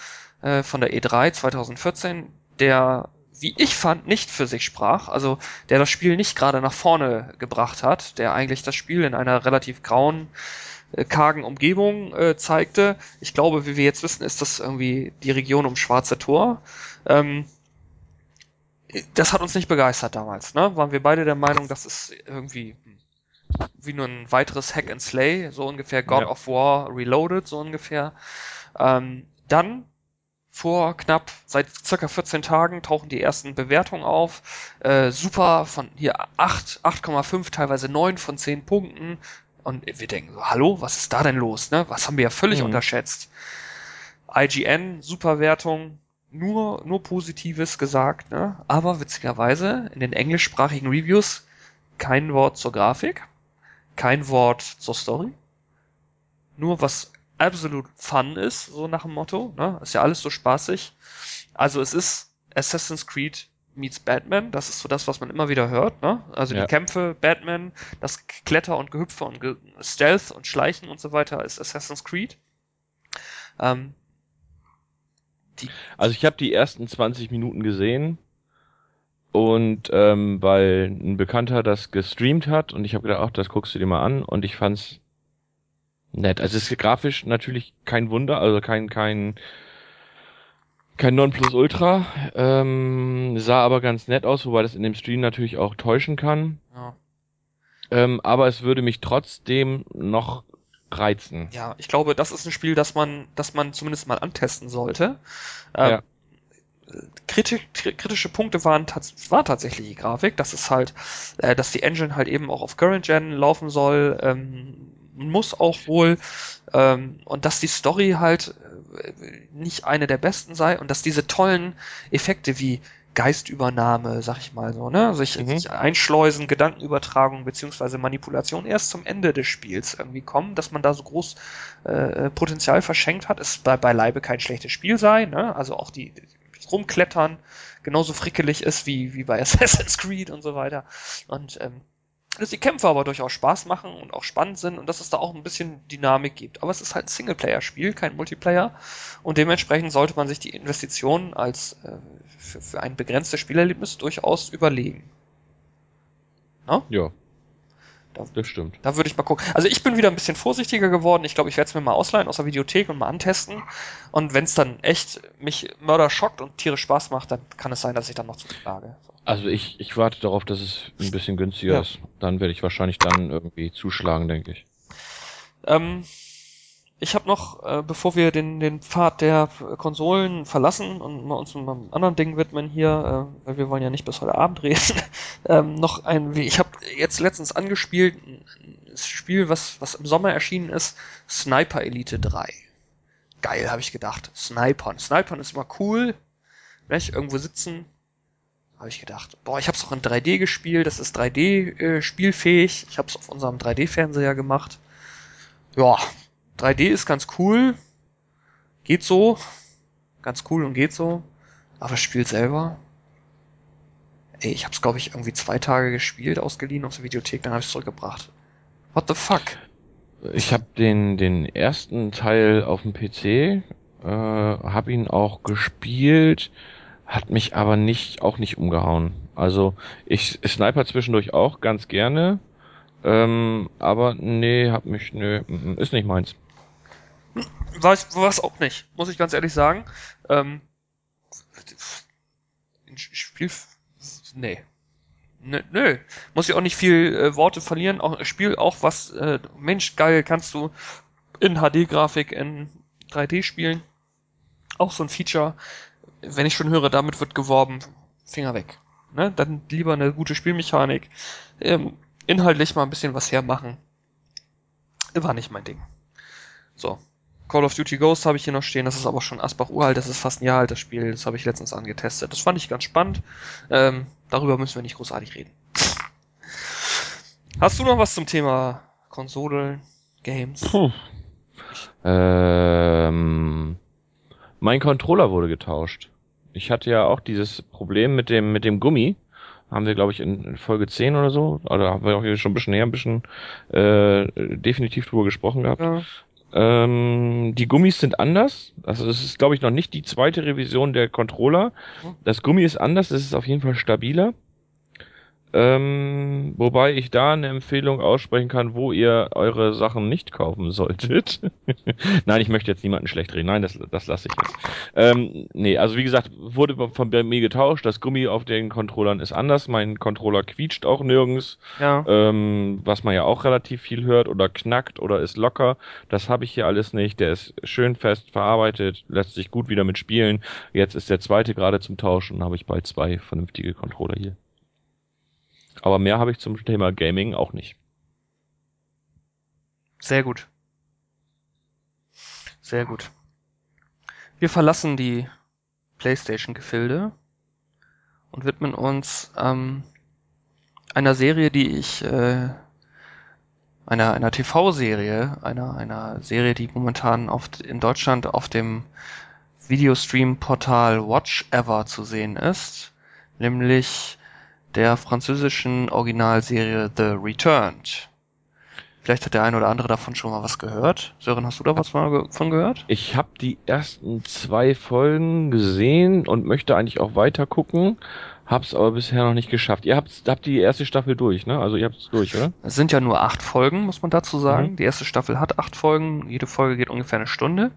äh, von der E3 2014, der, wie ich fand, nicht für sich sprach. Also der das Spiel nicht gerade nach vorne gebracht hat, der eigentlich das Spiel in einer relativ grauen, äh, kargen Umgebung äh, zeigte. Ich glaube, wie wir jetzt wissen, ist das irgendwie die Region um Schwarze Tor. Ähm, das hat uns nicht begeistert damals. Ne? Waren wir beide der Meinung, das ist irgendwie wie nur ein weiteres Hack and Slay, so ungefähr God
Ja.
of War Reloaded, so ungefähr. Ähm, dann vor knapp seit circa 14 Tagen tauchen die ersten Bewertungen auf. Äh, super von hier 8, 8,5, teilweise 9 von 10 Punkten. Und wir denken so, hallo, was ist da denn los? Ne? Was haben wir ja völlig
Mhm.
unterschätzt. IGN, super Wertung, nur, nur Positives gesagt, ne? aber witzigerweise in den englischsprachigen Reviews kein Wort zur Grafik, kein Wort zur Story, nur was absolut fun ist, so nach dem Motto, ne? ist ja alles so spaßig. Also es ist Assassin's Creed meets Batman, das ist so das, was man immer wieder hört, ne? Also
Ja.
die Kämpfe, Batman, das Kletter und Gehüpfe und Ge Stealth und Schleichen und so weiter ist Assassin's Creed. Ähm,
Also ich habe die ersten 20 Minuten gesehen und ähm, weil ein Bekannter das gestreamt hat und ich habe gedacht, ach, das guckst du dir mal an und ich fand's nett. Also es ist grafisch natürlich kein Wunder, also kein kein kein Nonplusultra, ähm, sah aber ganz nett aus, wobei das in dem Stream natürlich auch täuschen kann.
ja.
Ähm, aber es würde mich trotzdem noch reizen.
Ja, ich glaube, das ist ein Spiel, das man, das man zumindest mal antesten sollte. Ähm,
Ja.
Kriti kri- kritische Punkte waren war tatsächlich die Grafik. Das ist halt, äh, dass die Engine halt eben auch auf Current Gen laufen soll, ähm, muss auch wohl, ähm, und dass die Story halt äh, nicht eine der besten sei und dass diese tollen Effekte wie Geistübernahme, sag ich mal so, ne, sich,
Mhm.
sich einschleusen, Gedankenübertragung beziehungsweise Manipulation erst zum Ende des Spiels irgendwie kommen, dass man da so groß äh, Potenzial verschenkt hat, ist bei, beileibe kein schlechtes Spiel sei, ne? Also auch die rumklettern genauso frickelig ist wie, wie bei [LAUGHS] Assassin's Creed und so weiter. Und ähm, dass die Kämpfe aber durchaus Spaß machen und auch spannend sind und dass es da auch ein bisschen Dynamik gibt. Aber es ist halt ein Singleplayer-Spiel, kein Multiplayer. Und dementsprechend sollte man sich die Investitionen als äh, für, für ein begrenztes Spielerlebnis durchaus überlegen.
Ja.
Da-
Das stimmt.
Da würde ich mal gucken. Also ich bin wieder ein bisschen vorsichtiger geworden. Ich glaube, ich werde es mir mal ausleihen aus der Videothek und mal antesten. Und wenn es dann echt mich Mörder schockt und tierisch Spaß macht, dann kann es sein, dass ich dann noch zuschlage. So.
Also ich, ich warte darauf, dass es ein bisschen günstiger
Ja.
ist. Dann werde ich wahrscheinlich dann irgendwie zuschlagen, denke ich.
Ähm, ich habe noch, äh, bevor wir den, den Pfad der Konsolen verlassen und mal uns einem anderen Ding widmen hier, äh, weil wir wollen ja nicht bis heute Abend reden, [LAUGHS] ähm, noch ein, ich habe jetzt letztens angespielt, ein Spiel, was, was im Sommer erschienen ist, Sniper Elite 3. Geil, habe ich gedacht. Snipern. Snipern ist immer cool. Nicht? Irgendwo sitzen. Habe ich gedacht. Boah, ich habe es auch in 3D gespielt. Das ist 3D äh, spielfähig. Ich habe es auf unserem 3D-Fernseher gemacht. Ja, 3D ist ganz cool. Geht so. Ganz cool und geht so. Aber das Spiel selber. Ey, ich hab's, glaube ich, irgendwie zwei Tage gespielt, ausgeliehen aus der Videothek, dann habe ich zurückgebracht. What the fuck?
Ich habe den, den ersten Teil auf dem PC, äh, habe ihn auch gespielt, hat mich aber nicht, auch nicht umgehauen. Also ich sniper zwischendurch auch ganz gerne, ähm, aber nee, hab mich, nee, ist nicht meins.
Weiß, was auch nicht, muss ich ganz ehrlich sagen. Ähm, Spiel, nee. Nö, nö. Muss ich auch nicht viel äh, Worte verlieren. Auch Spiel auch was, äh, Mensch, geil, kannst du in HD-Grafik in 3D spielen. Auch so ein Feature. Wenn ich schon höre, damit wird geworben, Finger weg. Ne? Dann lieber eine gute Spielmechanik. Ähm, inhaltlich mal ein bisschen was hermachen. War nicht mein Ding. So, Call of Duty Ghost habe ich hier noch stehen, das ist aber schon Asbach uralt, das ist fast ein Jahr alt, das Spiel, das habe ich letztens angetestet. Das fand ich ganz spannend. Ähm, darüber müssen wir nicht großartig reden. Hast du noch was zum Thema Konsole, Games? Puh.
Ähm, mein Controller wurde getauscht. Ich hatte ja auch dieses Problem mit dem, mit dem Gummi. Haben wir, glaube ich, in Folge 10 oder so, oder haben wir auch hier schon ein bisschen näher, ein bisschen äh, definitiv drüber gesprochen gehabt. Ja. Ähm, die Gummis sind anders. Also es ist, glaube ich, noch nicht die zweite Revision der Controller. Mhm. Das Gummi ist anders, es ist auf jeden Fall stabiler. Ähm, wobei ich da eine Empfehlung aussprechen kann, wo ihr eure Sachen nicht kaufen solltet. [LAUGHS] Nein, ich möchte jetzt niemanden schlecht reden. Nein, das, das lasse ich jetzt. Ähm, nee, also wie gesagt, wurde von mir getauscht. Das Gummi auf den Controllern ist anders. Mein Controller quietscht auch nirgends. Ja. Ähm, was man ja auch relativ viel hört oder knackt oder ist locker. Das habe ich hier alles nicht. Der ist schön fest verarbeitet, lässt sich gut wieder mitspielen. Jetzt ist der zweite gerade zum Tauschen, habe ich bald zwei vernünftige Controller hier. Aber mehr habe ich zum Thema Gaming auch nicht.
Sehr gut. Sehr gut. Wir verlassen die PlayStation-Gefilde und widmen uns ähm, einer Serie, die ich äh, einer einer TV-Serie, einer einer Serie, die momentan oft in Deutschland auf dem Videostream-Portal Watch Ever zu sehen ist, nämlich der französischen Originalserie The Returned. Vielleicht hat der eine oder andere davon schon mal was gehört. Sören, hast du da was von gehört?
Ich habe die ersten zwei Folgen gesehen und möchte eigentlich auch weiter gucken, hab's aber bisher noch nicht geschafft. Ihr habt, habt die erste Staffel durch, ne? Also ihr habt es durch, oder?
Es sind ja nur acht Folgen, muss man dazu sagen. Mhm. Die erste Staffel hat acht Folgen. Jede Folge geht ungefähr eine Stunde.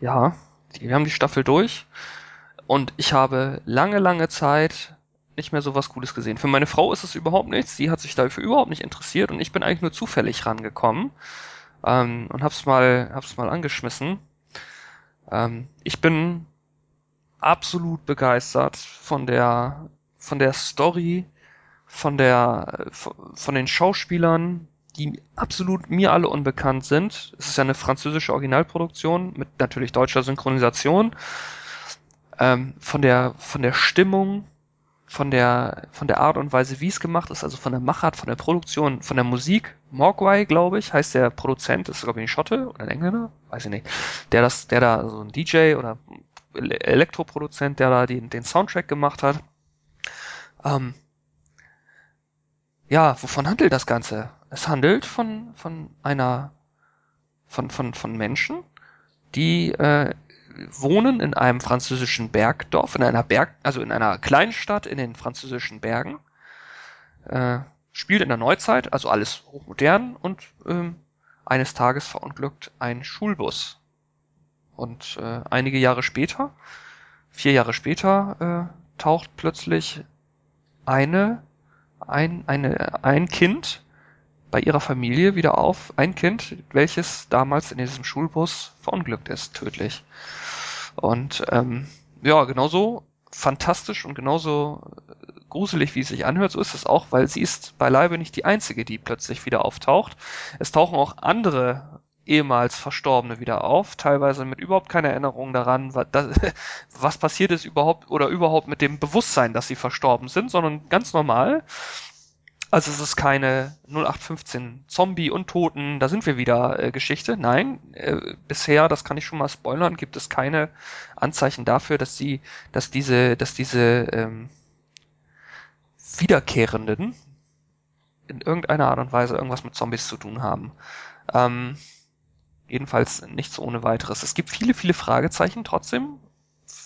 Ja, wir haben die Staffel durch. Und ich habe lange, lange Zeit nicht mehr so was Cooles gesehen. Für meine Frau ist es überhaupt nichts. Sie hat sich dafür überhaupt nicht interessiert und ich bin eigentlich nur zufällig rangekommen ähm, und hab's mal, hab's mal angeschmissen. Ähm, ich bin absolut begeistert von der, von der Story, von der, von den Schauspielern, die absolut mir alle unbekannt sind. Es ist ja eine französische Originalproduktion mit natürlich deutscher Synchronisation. Ähm, von der, von der Stimmung, von der, von der Art und Weise, wie es gemacht ist, also von der Machart, von der Produktion, von der Musik. Mogwai, glaube ich, heißt der Produzent, ist glaube ich ein Schotte oder ein Engländer, weiß ich nicht. Der das, der da so ein DJ oder Elektroproduzent, der da den, den Soundtrack gemacht hat. Ähm, ja, wovon handelt das Ganze? Es handelt von, von einer, von, von, von Menschen, die äh, wohnen in einem französischen Bergdorf, in einer Berg, also in einer Kleinstadt in den französischen Bergen. Äh, spielt in der Neuzeit, also alles hochmodern und ähm, eines Tages verunglückt ein Schulbus. Und äh, einige Jahre später, vier Jahre später, äh, taucht plötzlich eine, ein, eine, ein Kind bei ihrer Familie wieder auf. Ein Kind, welches damals in diesem Schulbus verunglückt ist, tödlich. Und ähm, ja, genauso fantastisch und genauso gruselig, wie es sich anhört, so ist es auch, weil sie ist beileibe nicht die einzige, die plötzlich wieder auftaucht. Es tauchen auch andere ehemals Verstorbene wieder auf, teilweise mit überhaupt keiner Erinnerung daran, was, das, [LAUGHS] was passiert ist überhaupt oder überhaupt mit dem Bewusstsein, dass sie verstorben sind, sondern ganz normal. Also es ist keine 0815 Zombie und Toten, da sind wir wieder äh, Geschichte. Nein, äh, bisher, das kann ich schon mal spoilern, gibt es keine Anzeichen dafür, dass sie, dass diese, dass diese ähm, Wiederkehrenden in irgendeiner Art und Weise irgendwas mit Zombies zu tun haben. Ähm, jedenfalls nichts ohne weiteres. Es gibt viele, viele Fragezeichen trotzdem.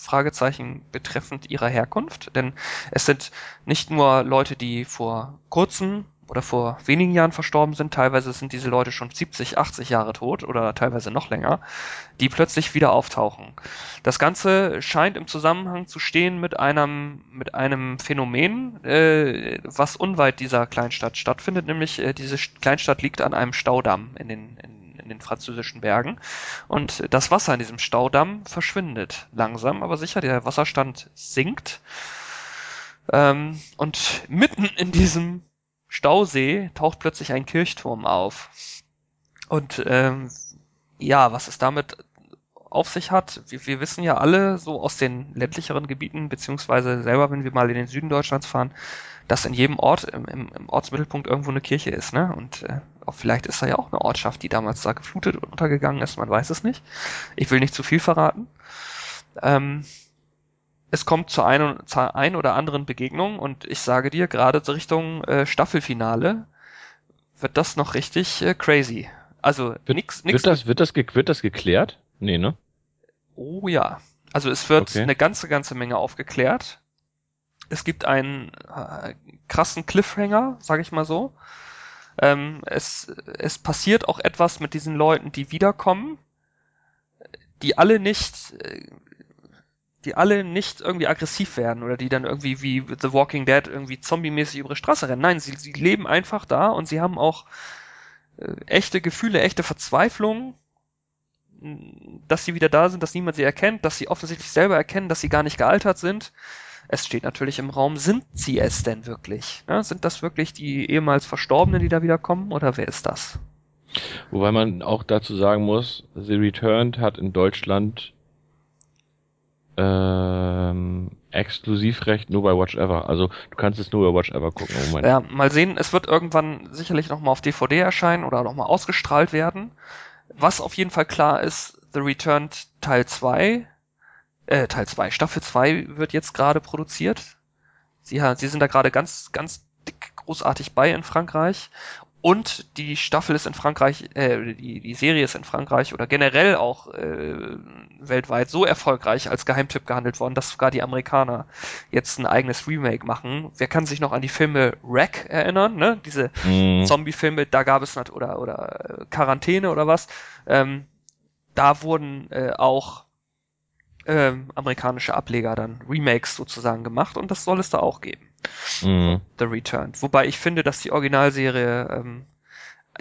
Fragezeichen betreffend ihrer Herkunft, denn es sind nicht nur Leute, die vor kurzem oder vor wenigen Jahren verstorben sind, teilweise sind diese Leute schon 70, 80 Jahre tot oder teilweise noch länger, die plötzlich wieder auftauchen. Das Ganze scheint im Zusammenhang zu stehen mit einem, mit einem Phänomen, äh, was unweit dieser Kleinstadt stattfindet, nämlich äh, diese Kleinstadt liegt an einem Staudamm in den, in, in den französischen Bergen und das Wasser in diesem Staudamm verschwindet langsam, aber sicher, der Wasserstand sinkt. Ähm, und mitten in diesem Stausee taucht plötzlich ein Kirchturm auf. Und ähm, ja, was es damit auf sich hat, wir, wir wissen ja alle so aus den ländlicheren Gebieten, beziehungsweise selber, wenn wir mal in den Süden Deutschlands fahren, dass in jedem Ort, im, im, Ortsmittelpunkt irgendwo eine Kirche ist, ne? Und äh, vielleicht ist da ja auch eine Ortschaft, die damals da geflutet und untergegangen ist, man weiß es nicht. Ich will nicht zu viel verraten. Ähm, es kommt zu ein, zur ein oder anderen Begegnung und ich sage dir, gerade Richtung äh, Staffelfinale wird das noch richtig äh, crazy. Also
Wird,
nix, nix.
wird, das, wird, das wird das geklärt? Nee, ne?
Oh ja. Also es wird
Okay.
eine ganze, ganze Menge aufgeklärt. Es gibt einen äh, krassen Cliffhanger, sage ich mal so. Ähm, es, es passiert auch etwas mit diesen Leuten, die wiederkommen, die alle nicht, äh, die alle nicht irgendwie aggressiv werden oder die dann irgendwie wie The Walking Dead irgendwie zombie-mäßig über die Straße rennen. Nein, sie, sie leben einfach da und sie haben auch äh, echte Gefühle, echte Verzweiflung, dass sie wieder da sind, dass niemand sie erkennt, dass sie offensichtlich selber erkennen, dass sie gar nicht gealtert sind. Es steht natürlich im Raum, sind sie es denn wirklich? Ja, sind das wirklich die ehemals Verstorbenen, die da wiederkommen oder wer ist das?
Wobei man auch dazu sagen muss, The Returned hat in Deutschland ähm, Exklusivrecht nur bei Watch Ever. Also du kannst es nur bei Watch Ever gucken Moment.
Ja, mal sehen, es wird irgendwann sicherlich nochmal auf DVD erscheinen oder nochmal ausgestrahlt werden. Was auf jeden Fall klar ist, The Returned Teil 2, äh, Teil 2, Staffel 2 wird jetzt gerade produziert. Sie, sie sind da gerade ganz, ganz dick großartig bei in Frankreich. Und die Staffel ist in Frankreich, äh, die, die Serie ist in Frankreich oder generell auch äh, weltweit so erfolgreich als Geheimtipp gehandelt worden, dass sogar die Amerikaner jetzt ein eigenes Remake machen. Wer kann sich noch an die Filme Wreck erinnern, ne? Diese
Mhm.
Zombie-Filme, da gab es oder oder äh, Quarantäne oder was. Ähm, da wurden äh, auch ähm, amerikanische Ableger dann Remakes sozusagen gemacht und das soll es da auch geben.
Mhm.
The Returned. Wobei ich finde, dass die Originalserie, ähm,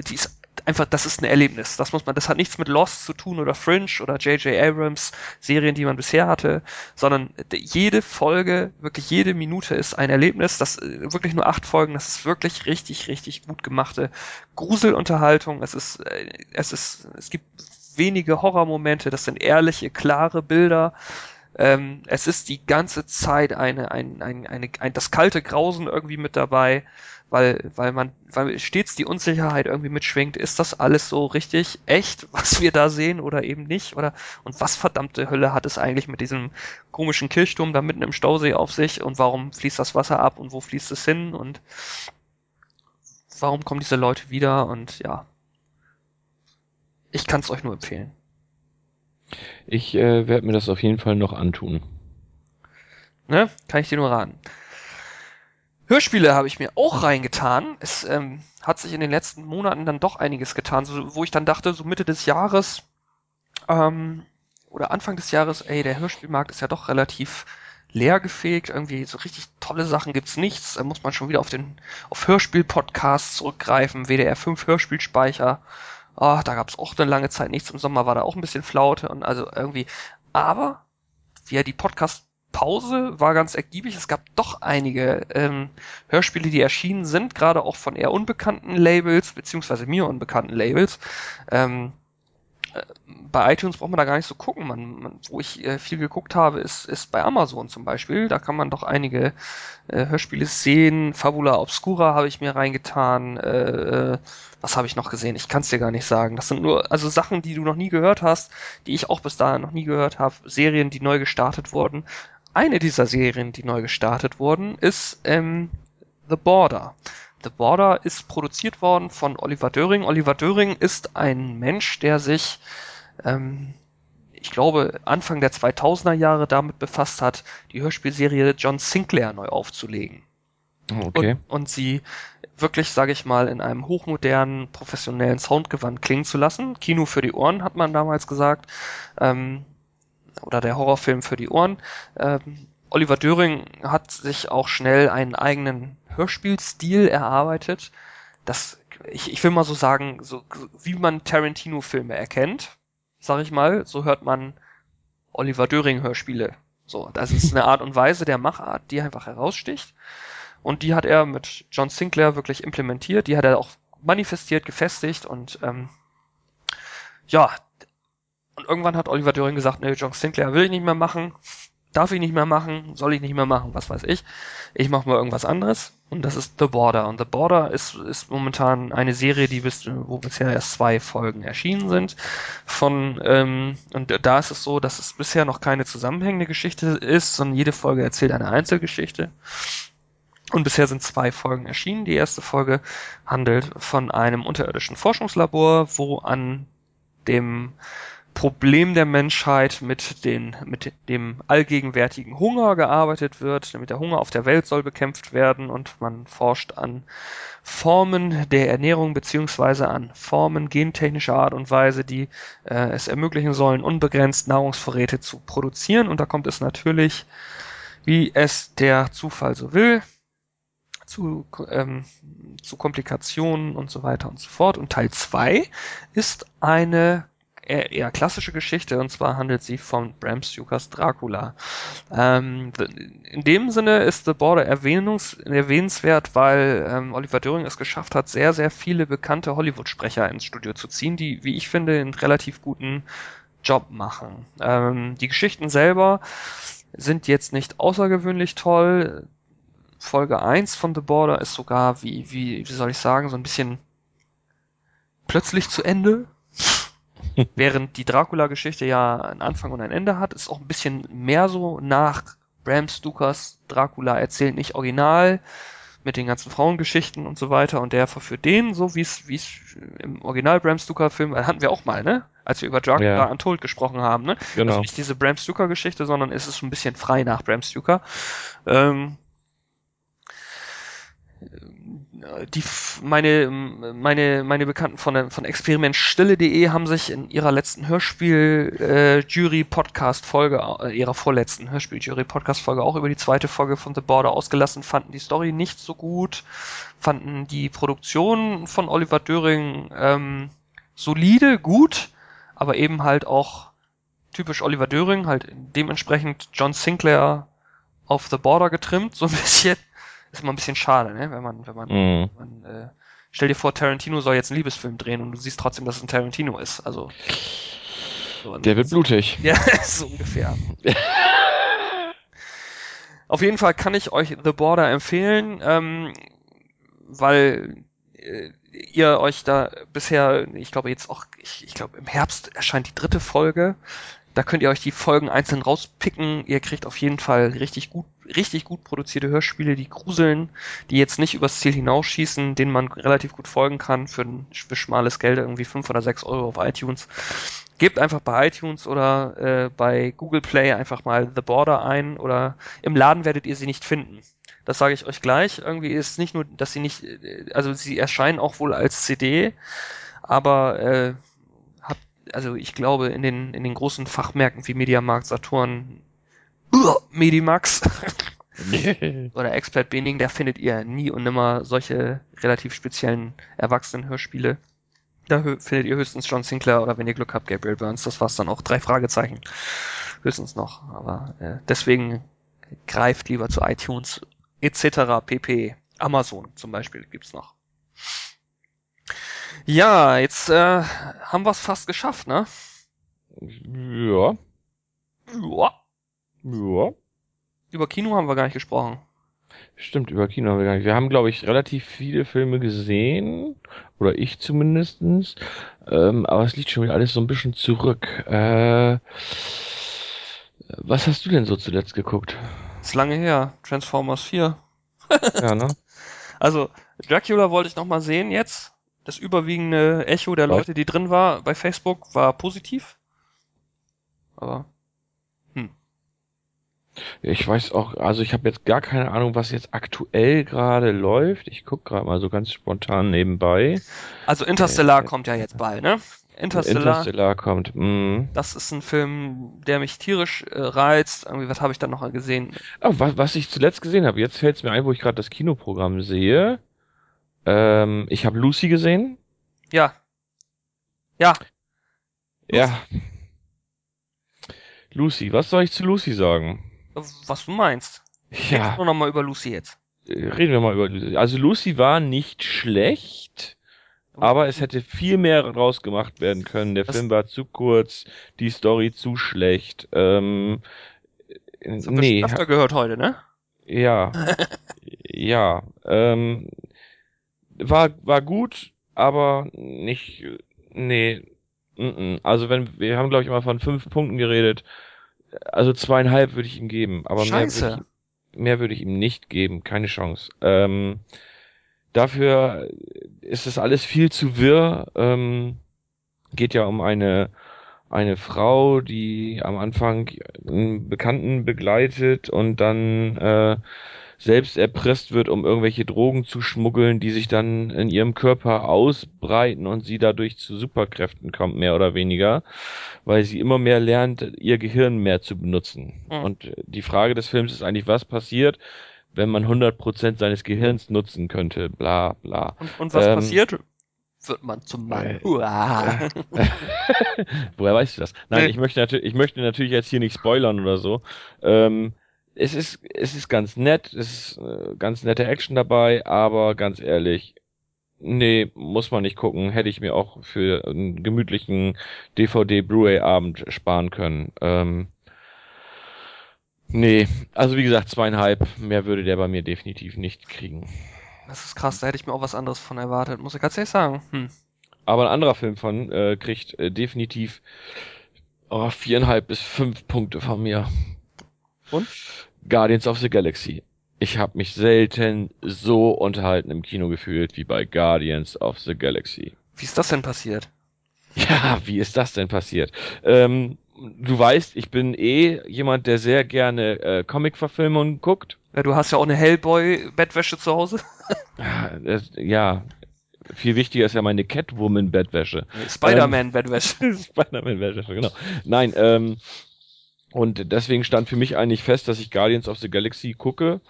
die ist einfach, das ist ein Erlebnis. Das muss man, das hat nichts mit Lost zu tun oder Fringe oder J.J. Abrams Serien, die man bisher hatte, sondern jede Folge, wirklich jede Minute ist ein Erlebnis. Das äh, wirklich nur acht Folgen. Das ist wirklich richtig, richtig gut gemachte Gruselunterhaltung. Es ist, äh, es ist, es gibt wenige Horrormomente. Das sind ehrliche, klare Bilder. Ähm, es ist die ganze Zeit eine, ein, ein, eine, ein, das kalte Grausen irgendwie mit dabei, weil, weil man, weil stets die Unsicherheit irgendwie mitschwingt, ist das alles so richtig echt, [LAUGHS] was wir da sehen oder eben nicht? Oder und was verdammte Hölle hat es eigentlich mit diesem komischen Kirchturm da mitten im Stausee auf sich und warum fließt das Wasser ab und wo fließt es hin und warum kommen diese Leute wieder und ja. Ich kann es euch nur empfehlen.
Ich äh, werde mir das auf jeden Fall noch antun.
Ne? Kann ich dir nur raten. Hörspiele habe ich mir auch reingetan. Es ähm, hat sich in den letzten Monaten dann doch einiges getan, so, wo ich dann dachte, so Mitte des Jahres ähm, oder Anfang des Jahres, ey, der Hörspielmarkt ist ja doch relativ leergefegt. Irgendwie so richtig tolle Sachen gibt's nichts. Da muss man schon wieder auf den auf Hörspiel-Podcasts zurückgreifen. WDR 5 Hörspielspeicher. Oh, da gab's auch eine lange Zeit nichts. Im Sommer war da auch ein bisschen Flaute und also irgendwie. Aber ja, die Podcast Pause war ganz ergiebig. Es gab doch einige ähm, Hörspiele, die erschienen sind, gerade auch von eher unbekannten Labels, beziehungsweise mir unbekannten Labels. Ähm, bei iTunes braucht man da gar nicht so gucken. Man, man, wo ich äh, viel geguckt habe, ist, ist bei Amazon zum Beispiel. Da kann man doch einige äh, Hörspiele sehen. Fabula Obscura habe ich mir reingetan. Äh, äh was habe ich noch gesehen? Ich kann es dir gar nicht sagen. Das sind nur also Sachen, die du noch nie gehört hast, die ich auch bis dahin noch nie gehört habe. Serien, die neu gestartet wurden. Eine dieser Serien, die neu gestartet wurden, ist ähm, The Border. The Border ist produziert worden von Oliver Döring. Oliver Döring ist ein Mensch, der sich, ähm, ich glaube, Anfang der 2000er Jahre damit befasst hat, die Hörspielserie John Sinclair neu aufzulegen.
Oh, okay.
Und, und sie wirklich, sage ich mal, in einem hochmodernen, professionellen Soundgewand klingen zu lassen. Kino für die Ohren, hat man damals gesagt. Ähm, oder der Horrorfilm für die Ohren. Ähm, Oliver Döring hat sich auch schnell einen eigenen Hörspielstil erarbeitet. Das, ich, ich will mal so sagen, so, wie man Tarantino-Filme erkennt, sag ich mal, so hört man Oliver Döring-Hörspiele. So, das ist eine Art und Weise der Machart, die einfach heraussticht. Und die hat er mit John Sinclair wirklich implementiert. Die hat er auch manifestiert, gefestigt und ähm, ja, und irgendwann hat Oliver Döring gesagt, nee, John Sinclair will ich nicht mehr machen darf ich nicht mehr machen, soll ich nicht mehr machen, was weiß ich. Ich mache mal irgendwas anderes und das ist The Border. Und The Border ist, ist momentan eine Serie, die bis, wo bisher erst zwei Folgen erschienen sind. Von ähm, und da ist es so, dass es bisher noch keine zusammenhängende Geschichte ist, sondern jede Folge erzählt eine Einzelgeschichte. Und bisher sind zwei Folgen erschienen. Die erste Folge handelt von einem unterirdischen Forschungslabor, wo an dem Problem der Menschheit mit, den, mit dem allgegenwärtigen Hunger gearbeitet wird. Damit der Hunger auf der Welt soll bekämpft werden und man forscht an Formen der Ernährung beziehungsweise an Formen gentechnischer Art und Weise, die äh, es ermöglichen sollen, unbegrenzt Nahrungsvorräte zu produzieren. Und da kommt es natürlich, wie es der Zufall so will, zu, ähm, zu Komplikationen und so weiter und so fort. Und Teil zwei ist eine eher, klassische Geschichte und zwar handelt sie von Bram Stokers Dracula. Ähm, in dem Sinne ist The Border erwähnenswert, weil ähm, Oliver Döring es geschafft hat, sehr, sehr viele bekannte Hollywood-Sprecher ins Studio zu ziehen, die, wie ich finde, einen relativ guten Job machen. Ähm, die Geschichten selber sind jetzt nicht außergewöhnlich toll. Folge 1 von The Border ist sogar, wie, wie, wie soll ich sagen, so ein bisschen plötzlich zu Ende. [LAUGHS] Während die Dracula-Geschichte ja einen Anfang und ein Ende hat, ist auch ein bisschen mehr so nach Bram Stokers Dracula erzählt nicht original mit den ganzen Frauengeschichten und so weiter und der verführt den, so wie es wie es im Original Bram Stoker Film hatten wir auch mal, ne? Als wir über Dracula ja. Untold gesprochen haben, ne? Genau. Also nicht diese Bram Stoker Geschichte, sondern es ist ein bisschen frei nach Bram Stoker. Ähm, die meine meine meine Bekannten von von experimentstille.de haben sich in ihrer letzten Hörspiel äh, Jury Podcast Folge äh, ihrer vorletzten Hörspiel Jury Podcast Folge auch über die zweite Folge von The Border ausgelassen, fanden die Story nicht so gut, fanden die Produktion von Oliver Döring ähm, solide, gut, aber eben halt auch typisch Oliver Döring, halt dementsprechend John Sinclair auf The Border getrimmt, so ein bisschen ist immer ein bisschen schade, ne? wenn man, wenn man, mhm. man äh, stell dir vor, Tarantino soll jetzt einen Liebesfilm drehen und du siehst trotzdem, dass es ein Tarantino ist. Also
so, der wird blutig. [LAUGHS]
Ja, [LAUGHS] so ungefähr. Auf jeden Fall kann ich euch The Border empfehlen, ähm, weil äh, ihr euch da bisher, ich glaube jetzt auch, ich, ich glaube im Herbst erscheint die dritte Folge. Da könnt ihr euch die Folgen einzeln rauspicken. Ihr kriegt auf jeden Fall richtig gut, richtig gut produzierte Hörspiele, die gruseln, die jetzt nicht übers Ziel hinausschießen, denen man relativ gut folgen kann für, ein, für schmales Geld, irgendwie fünf oder sechs Euro auf iTunes. Gebt einfach bei iTunes oder äh, bei Google Play einfach mal The Border ein oder im Laden werdet ihr sie nicht finden. Das sage ich euch gleich. Irgendwie ist nicht nur, dass sie nicht, äh, also sie erscheinen auch wohl als CD, aber äh, also ich glaube, in den, in den großen Fachmärkten wie Mediamarkt, Saturn, uh, Medimax [LAUGHS] oder Expert Bening, da findet ihr nie und nimmer solche relativ speziellen Erwachsenen-Hörspiele. Da findet ihr höchstens John Sinclair oder wenn ihr Glück habt, Gabriel Burns. Das war's dann auch. Drei Fragezeichen. Höchstens noch. Aber äh, deswegen greift lieber zu iTunes etc. pp. Amazon zum Beispiel gibt's noch. Ja, jetzt äh, haben wir's fast geschafft, ne?
ja,
Ja.
ja.
Über Kino haben wir gar nicht gesprochen.
Stimmt, über Kino haben wir gar nicht. Wir haben, glaube ich, relativ viele Filme gesehen. Oder ich zumindestens. Ähm, aber es liegt schon wieder alles so ein bisschen zurück. Äh, was hast du denn so zuletzt geguckt?
Ist lange her. Transformers 4.
ja, ne? [LAUGHS]
Also, Dracula wollte ich noch mal sehen jetzt. Das überwiegende Echo der? Leute, die drin war bei Facebook, war positiv. Aber
Ich weiß auch, also ich habe jetzt gar keine Ahnung, was jetzt aktuell gerade läuft. Ich guck gerade mal so ganz spontan nebenbei.
Also Interstellar
Äh,
kommt ja jetzt bald, ne? Interstellar,
Interstellar kommt. Mm.
das ist ein Film, der mich tierisch äh, reizt. Irgendwie, was habe ich da noch gesehen?
Oh, was, was ich zuletzt gesehen habe, jetzt fällt es mir ein, wo ich gerade das Kinoprogramm sehe. Ähm, ich habe Lucy gesehen.
Ja. Ja,
Ja. Lucy, was soll ich zu Lucy sagen?
was du meinst.
Ja,
Nur noch mal über Lucy jetzt.
äh, reden wir mal über Lucy. Also Lucy war nicht schlecht, aber es hätte viel mehr draus gemacht werden können. Der
Das-
Film war zu kurz, die Story zu schlecht. Ähm,
Das wir
nee,
öfter gehört heute, ne?
ja, [LAUGHS] ja. Ähm, war war gut, aber nicht. Nee. mm, mm. Also wenn wir haben glaube ich mal von fünf Punkten geredet. Also zweieinhalb würde ich ihm geben, aber mehr
Scheiße.
würde ich, mehr würde ich ihm nicht geben, keine Chance. Ähm, dafür ist es alles viel zu wirr. Ähm, geht ja um eine eine Frau, die am Anfang einen Bekannten begleitet und dann äh, selbst erpresst wird, um irgendwelche Drogen zu schmuggeln, die sich dann in ihrem Körper ausbreiten und sie dadurch zu Superkräften kommt, mehr oder weniger, weil sie immer mehr lernt, ihr Gehirn mehr zu benutzen.
Mhm.
Und die Frage des Films ist eigentlich, was passiert, wenn man 100% seines Gehirns nutzen könnte, bla bla.
Und, und was
Ähm,
passiert? [LAUGHS] Wird man zum Mann.
äh. [LAUGHS] Woher weißt du das? Nein,
Nee.
ich möchte natürlich, ich möchte natürlich jetzt hier nicht spoilern oder so. Ähm, es ist, es ist ganz nett, es ist äh, ganz nette Action dabei, aber ganz ehrlich, nee, muss man nicht gucken. Hätte ich mir auch für einen gemütlichen DVD-Blu-ray-Abend sparen können. Ähm, nee, also wie gesagt, zweieinhalb, mehr würde der bei mir definitiv nicht kriegen.
Das ist krass, da hätte ich mir auch was anderes von erwartet, muss ich ganz ehrlich sagen. Hm.
Aber ein anderer Film von äh, kriegt äh, definitiv oh, viereinhalb bis fünf Punkte von mir.
Und?
Guardians of the Galaxy. Ich habe mich selten so unterhalten im Kino gefühlt wie bei Guardians of the Galaxy.
Wie ist das denn passiert? [LAUGHS]
Ja, wie ist das denn passiert? Ähm, du weißt, ich bin eh jemand, der sehr gerne äh, Comic-Verfilmungen guckt.
Ja, du hast ja auch eine Hellboy-Bettwäsche zu Hause.
Ja, [LAUGHS] das, ja, viel wichtiger ist ja meine Catwoman-Bettwäsche.
Spider-Man-Bettwäsche. [LAUGHS]
Spider-Man-Bettwäsche, genau. Nein, ähm, und deswegen stand für mich eigentlich fest, dass ich Guardians of the Galaxy gucke.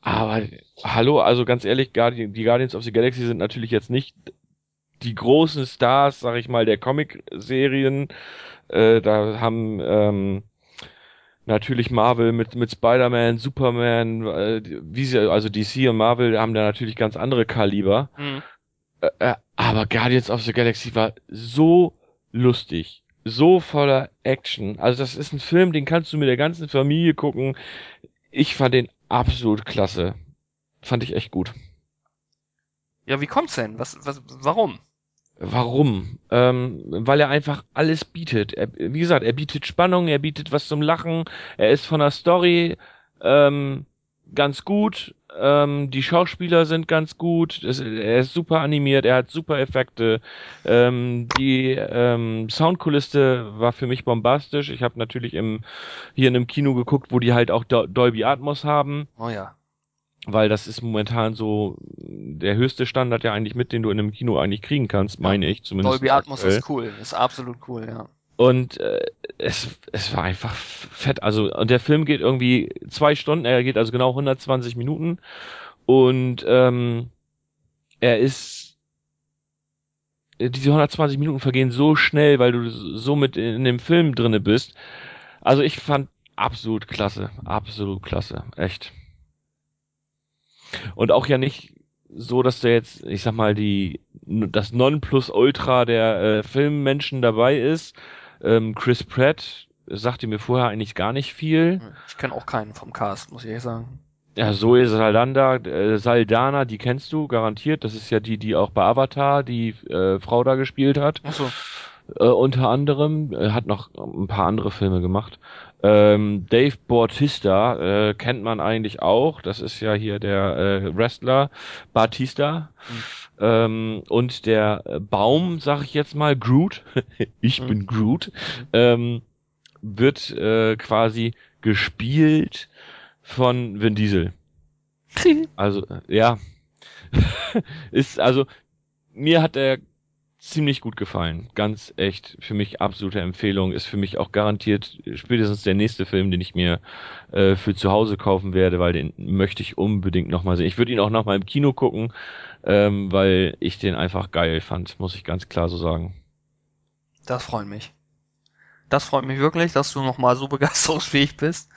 Aber hallo, also ganz ehrlich, die Guardians of the Galaxy sind natürlich jetzt nicht die großen Stars, sag ich mal, der Comic-Serien. Äh, da haben ähm, natürlich Marvel mit mit Spider-Man, Superman, äh, wie sie also DC und Marvel haben da natürlich ganz andere Kaliber.
Hm.
Äh, äh, aber Guardians of the Galaxy war so lustig, so voller Action. Also das ist ein Film, den kannst du mit der ganzen Familie gucken. Ich fand den absolut klasse. Fand ich echt gut.
Ja, wie kommt's denn? Was, was, warum?
Warum? Ähm, weil er einfach alles bietet. Er, wie gesagt, er bietet Spannung, er bietet was zum Lachen, er ist von der Story ähm, ganz gut, ähm, die Schauspieler sind ganz gut, es, er ist super animiert, er hat super Effekte, ähm, die ähm, Soundkulisse war für mich bombastisch. Ich habe natürlich im hier in einem Kino geguckt, wo die halt auch Do Dolby Atmos haben
Oh ja.
weil das ist momentan so der höchste Standard ja eigentlich mit, den du in einem Kino eigentlich kriegen kannst, meine ich zumindest.
Dolby Atmos
aktuell.
ist cool. Ist absolut cool, ja.
Und äh, es, es war einfach fett. Also, und der Film geht irgendwie zwei Stunden, er geht also genau 120 Minuten. Und ähm, er ist. Diese 120 Minuten vergehen so schnell, weil du so mit in dem Film drinne bist. Also ich fand absolut klasse. Absolut klasse. Echt. Und auch ja nicht so, dass der jetzt, ich sag mal, die das Nonplusultra der äh, Filmmenschen dabei ist. Ähm, Chris Pratt sagte mir vorher eigentlich gar nicht viel.
Ich kenne auch keinen vom Cast, muss ich ehrlich sagen.
Ja, Zoe Saldana, äh, Saldana, die kennst du garantiert. Das ist ja die, die auch bei Avatar die äh, Frau da gespielt hat.
Ach so.
Äh, unter anderem, äh, hat noch ein paar andere Filme gemacht. Ähm, Dave Bautista äh, kennt man eigentlich auch. Das ist ja hier der äh, Wrestler Batista.
Mhm.
Ähm, und der äh, Baum, sag ich jetzt mal, Groot, [LAUGHS] ich
Mhm.
bin Groot, ähm, wird äh, quasi gespielt von Vin Diesel. [LAUGHS] Also, äh, ja. [LAUGHS] ist, also, mir hat er ziemlich gut gefallen. Ganz echt. Für mich absolute Empfehlung. Ist für mich auch garantiert spätestens der nächste Film, den ich mir äh, für zu Hause kaufen werde, weil den möchte ich unbedingt nochmal sehen. Ich würde ihn auch nochmal im Kino gucken, ähm, weil ich den einfach geil fand, muss ich ganz klar so sagen.
Das freut mich. Das freut mich wirklich, dass du nochmal so [LAUGHS] begeisterungsfähig bist.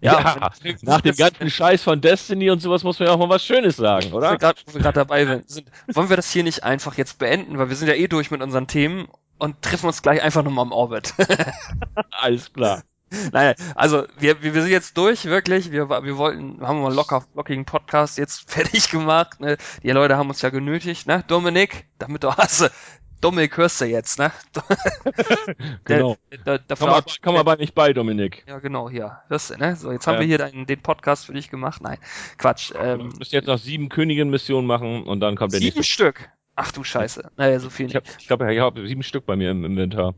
Ja,
wenn-
nach dem ganzen Scheiß von Destiny und sowas muss man ja auch mal was Schönes sagen,
wir
oder?
grad- wo wir gerade dabei sind, wollen wir das hier nicht einfach jetzt beenden, weil wir sind ja eh durch mit unseren Themen und treffen uns gleich einfach nochmal im Orbit. [LAUGHS]
Alles klar.
Nein, also wir, wir, wir sind jetzt durch, wirklich. Wir, wir wollten, haben mal locker, lockigen Podcast jetzt [LAUGHS] fertig gemacht. Ne? Die Leute haben uns ja genötigt, ne? Dominik, damit du hast. Dominik hörst du jetzt, ne? [LAUGHS]
Genau.
Da, dafür
Komm aber, komm aber nicht bei, Dominik.
Ja, genau, hier. Hörst du, ne? So, jetzt haben
Ja.
wir hier deinen, den Podcast für dich gemacht. Nein, Quatsch.
Du
Ähm,
musst jetzt noch sieben Königinnen-Missionen machen und dann kommt der
sieben
nächste.
Stück. Ach du Scheiße. Naja, so viel
Ich
nicht.
habe ich glaub, ich hab sieben Stück bei mir im Inventar.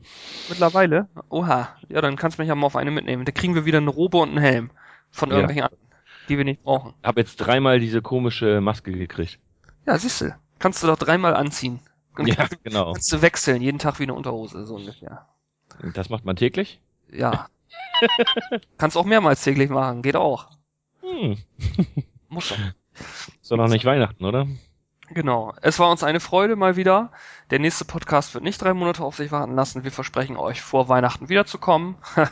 Mittlerweile? Oha. Ja, dann kannst du mich ja mal auf eine mitnehmen. Da kriegen wir wieder eine Robe und einen Helm. Von
Ja.
irgendwelchen anderen, die wir nicht brauchen.
Hab jetzt dreimal diese komische Maske gekriegt.
Ja, siehst du. Kannst du doch dreimal anziehen.
Ja, genau.
Kannst du wechseln, jeden Tag wie eine Unterhose, so ungefähr.
Das macht man täglich?
Ja. [LAUGHS] kannst auch mehrmals täglich machen, geht auch.
Hm. [LAUGHS]
Muss doch.
Ist doch noch nicht Weihnachten, oder?
Genau. Es war uns eine Freude mal wieder. Der nächste Podcast wird nicht drei Monate auf sich warten lassen. Wir versprechen euch vor Weihnachten wiederzukommen. [LAUGHS]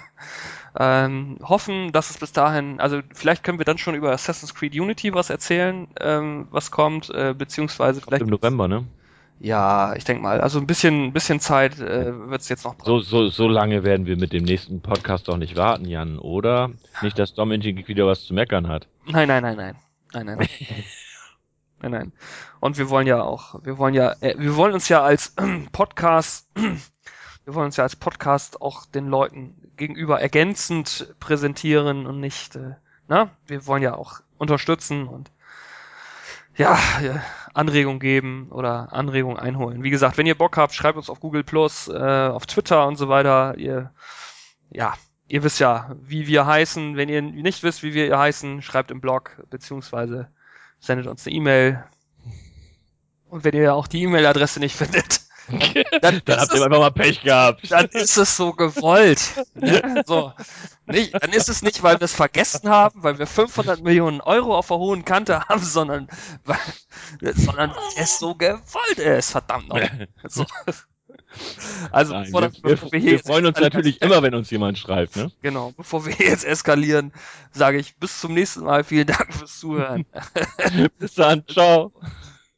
ähm, hoffen, dass es bis dahin, also vielleicht können wir dann schon über Assassin's Creed Unity was erzählen, ähm, was kommt, äh, beziehungsweise
Kommt
vielleicht.
im November, ne?
Ja, ich denke mal. Also ein bisschen, ein bisschen Zeit äh, wird es jetzt noch
So, so, so lange werden wir mit dem nächsten Podcast doch nicht warten, Jan, oder? Nicht, dass Dominik wieder was zu meckern hat.
Nein, nein, nein, nein. Nein, nein. [LAUGHS] nein, nein. Und wir wollen ja auch, wir wollen ja, äh, wir wollen uns ja als [CLEARS THROAT] Podcast, [CLEARS THROAT] wir wollen uns ja als Podcast auch den Leuten gegenüber ergänzend präsentieren und nicht, äh, na, wir wollen ja auch unterstützen und ja, Anregung geben oder Anregung einholen. Wie gesagt, wenn ihr Bock habt, schreibt uns auf Google Plus, äh, auf Twitter und so weiter. Ihr, ja, ihr wisst ja, wie wir heißen. Wenn ihr nicht wisst, wie wir heißen, schreibt im Blog, beziehungsweise sendet uns eine E-Mail. Und wenn ihr auch die E-Mail-Adresse nicht [LAUGHS] findet, [LAUGHS] dann,
Dann habt ihr
es,
einfach mal Pech gehabt.
dann ist es so gewollt. [LAUGHS] So. Nicht, dann ist es nicht, weil wir es vergessen haben, weil wir 500 Millionen Euro auf der hohen Kante haben, sondern, weil, sondern es so gewollt ist, verdammt noch. [LAUGHS] So. Also,
Nein,
bevor,
wir,
das, bevor
wir,
hier
wir freuen uns natürlich immer, wenn uns jemand schreibt, ne?
Genau, bevor wir jetzt eskalieren, sage ich bis zum nächsten Mal. Vielen Dank fürs Zuhören.
Bis dann, ciao.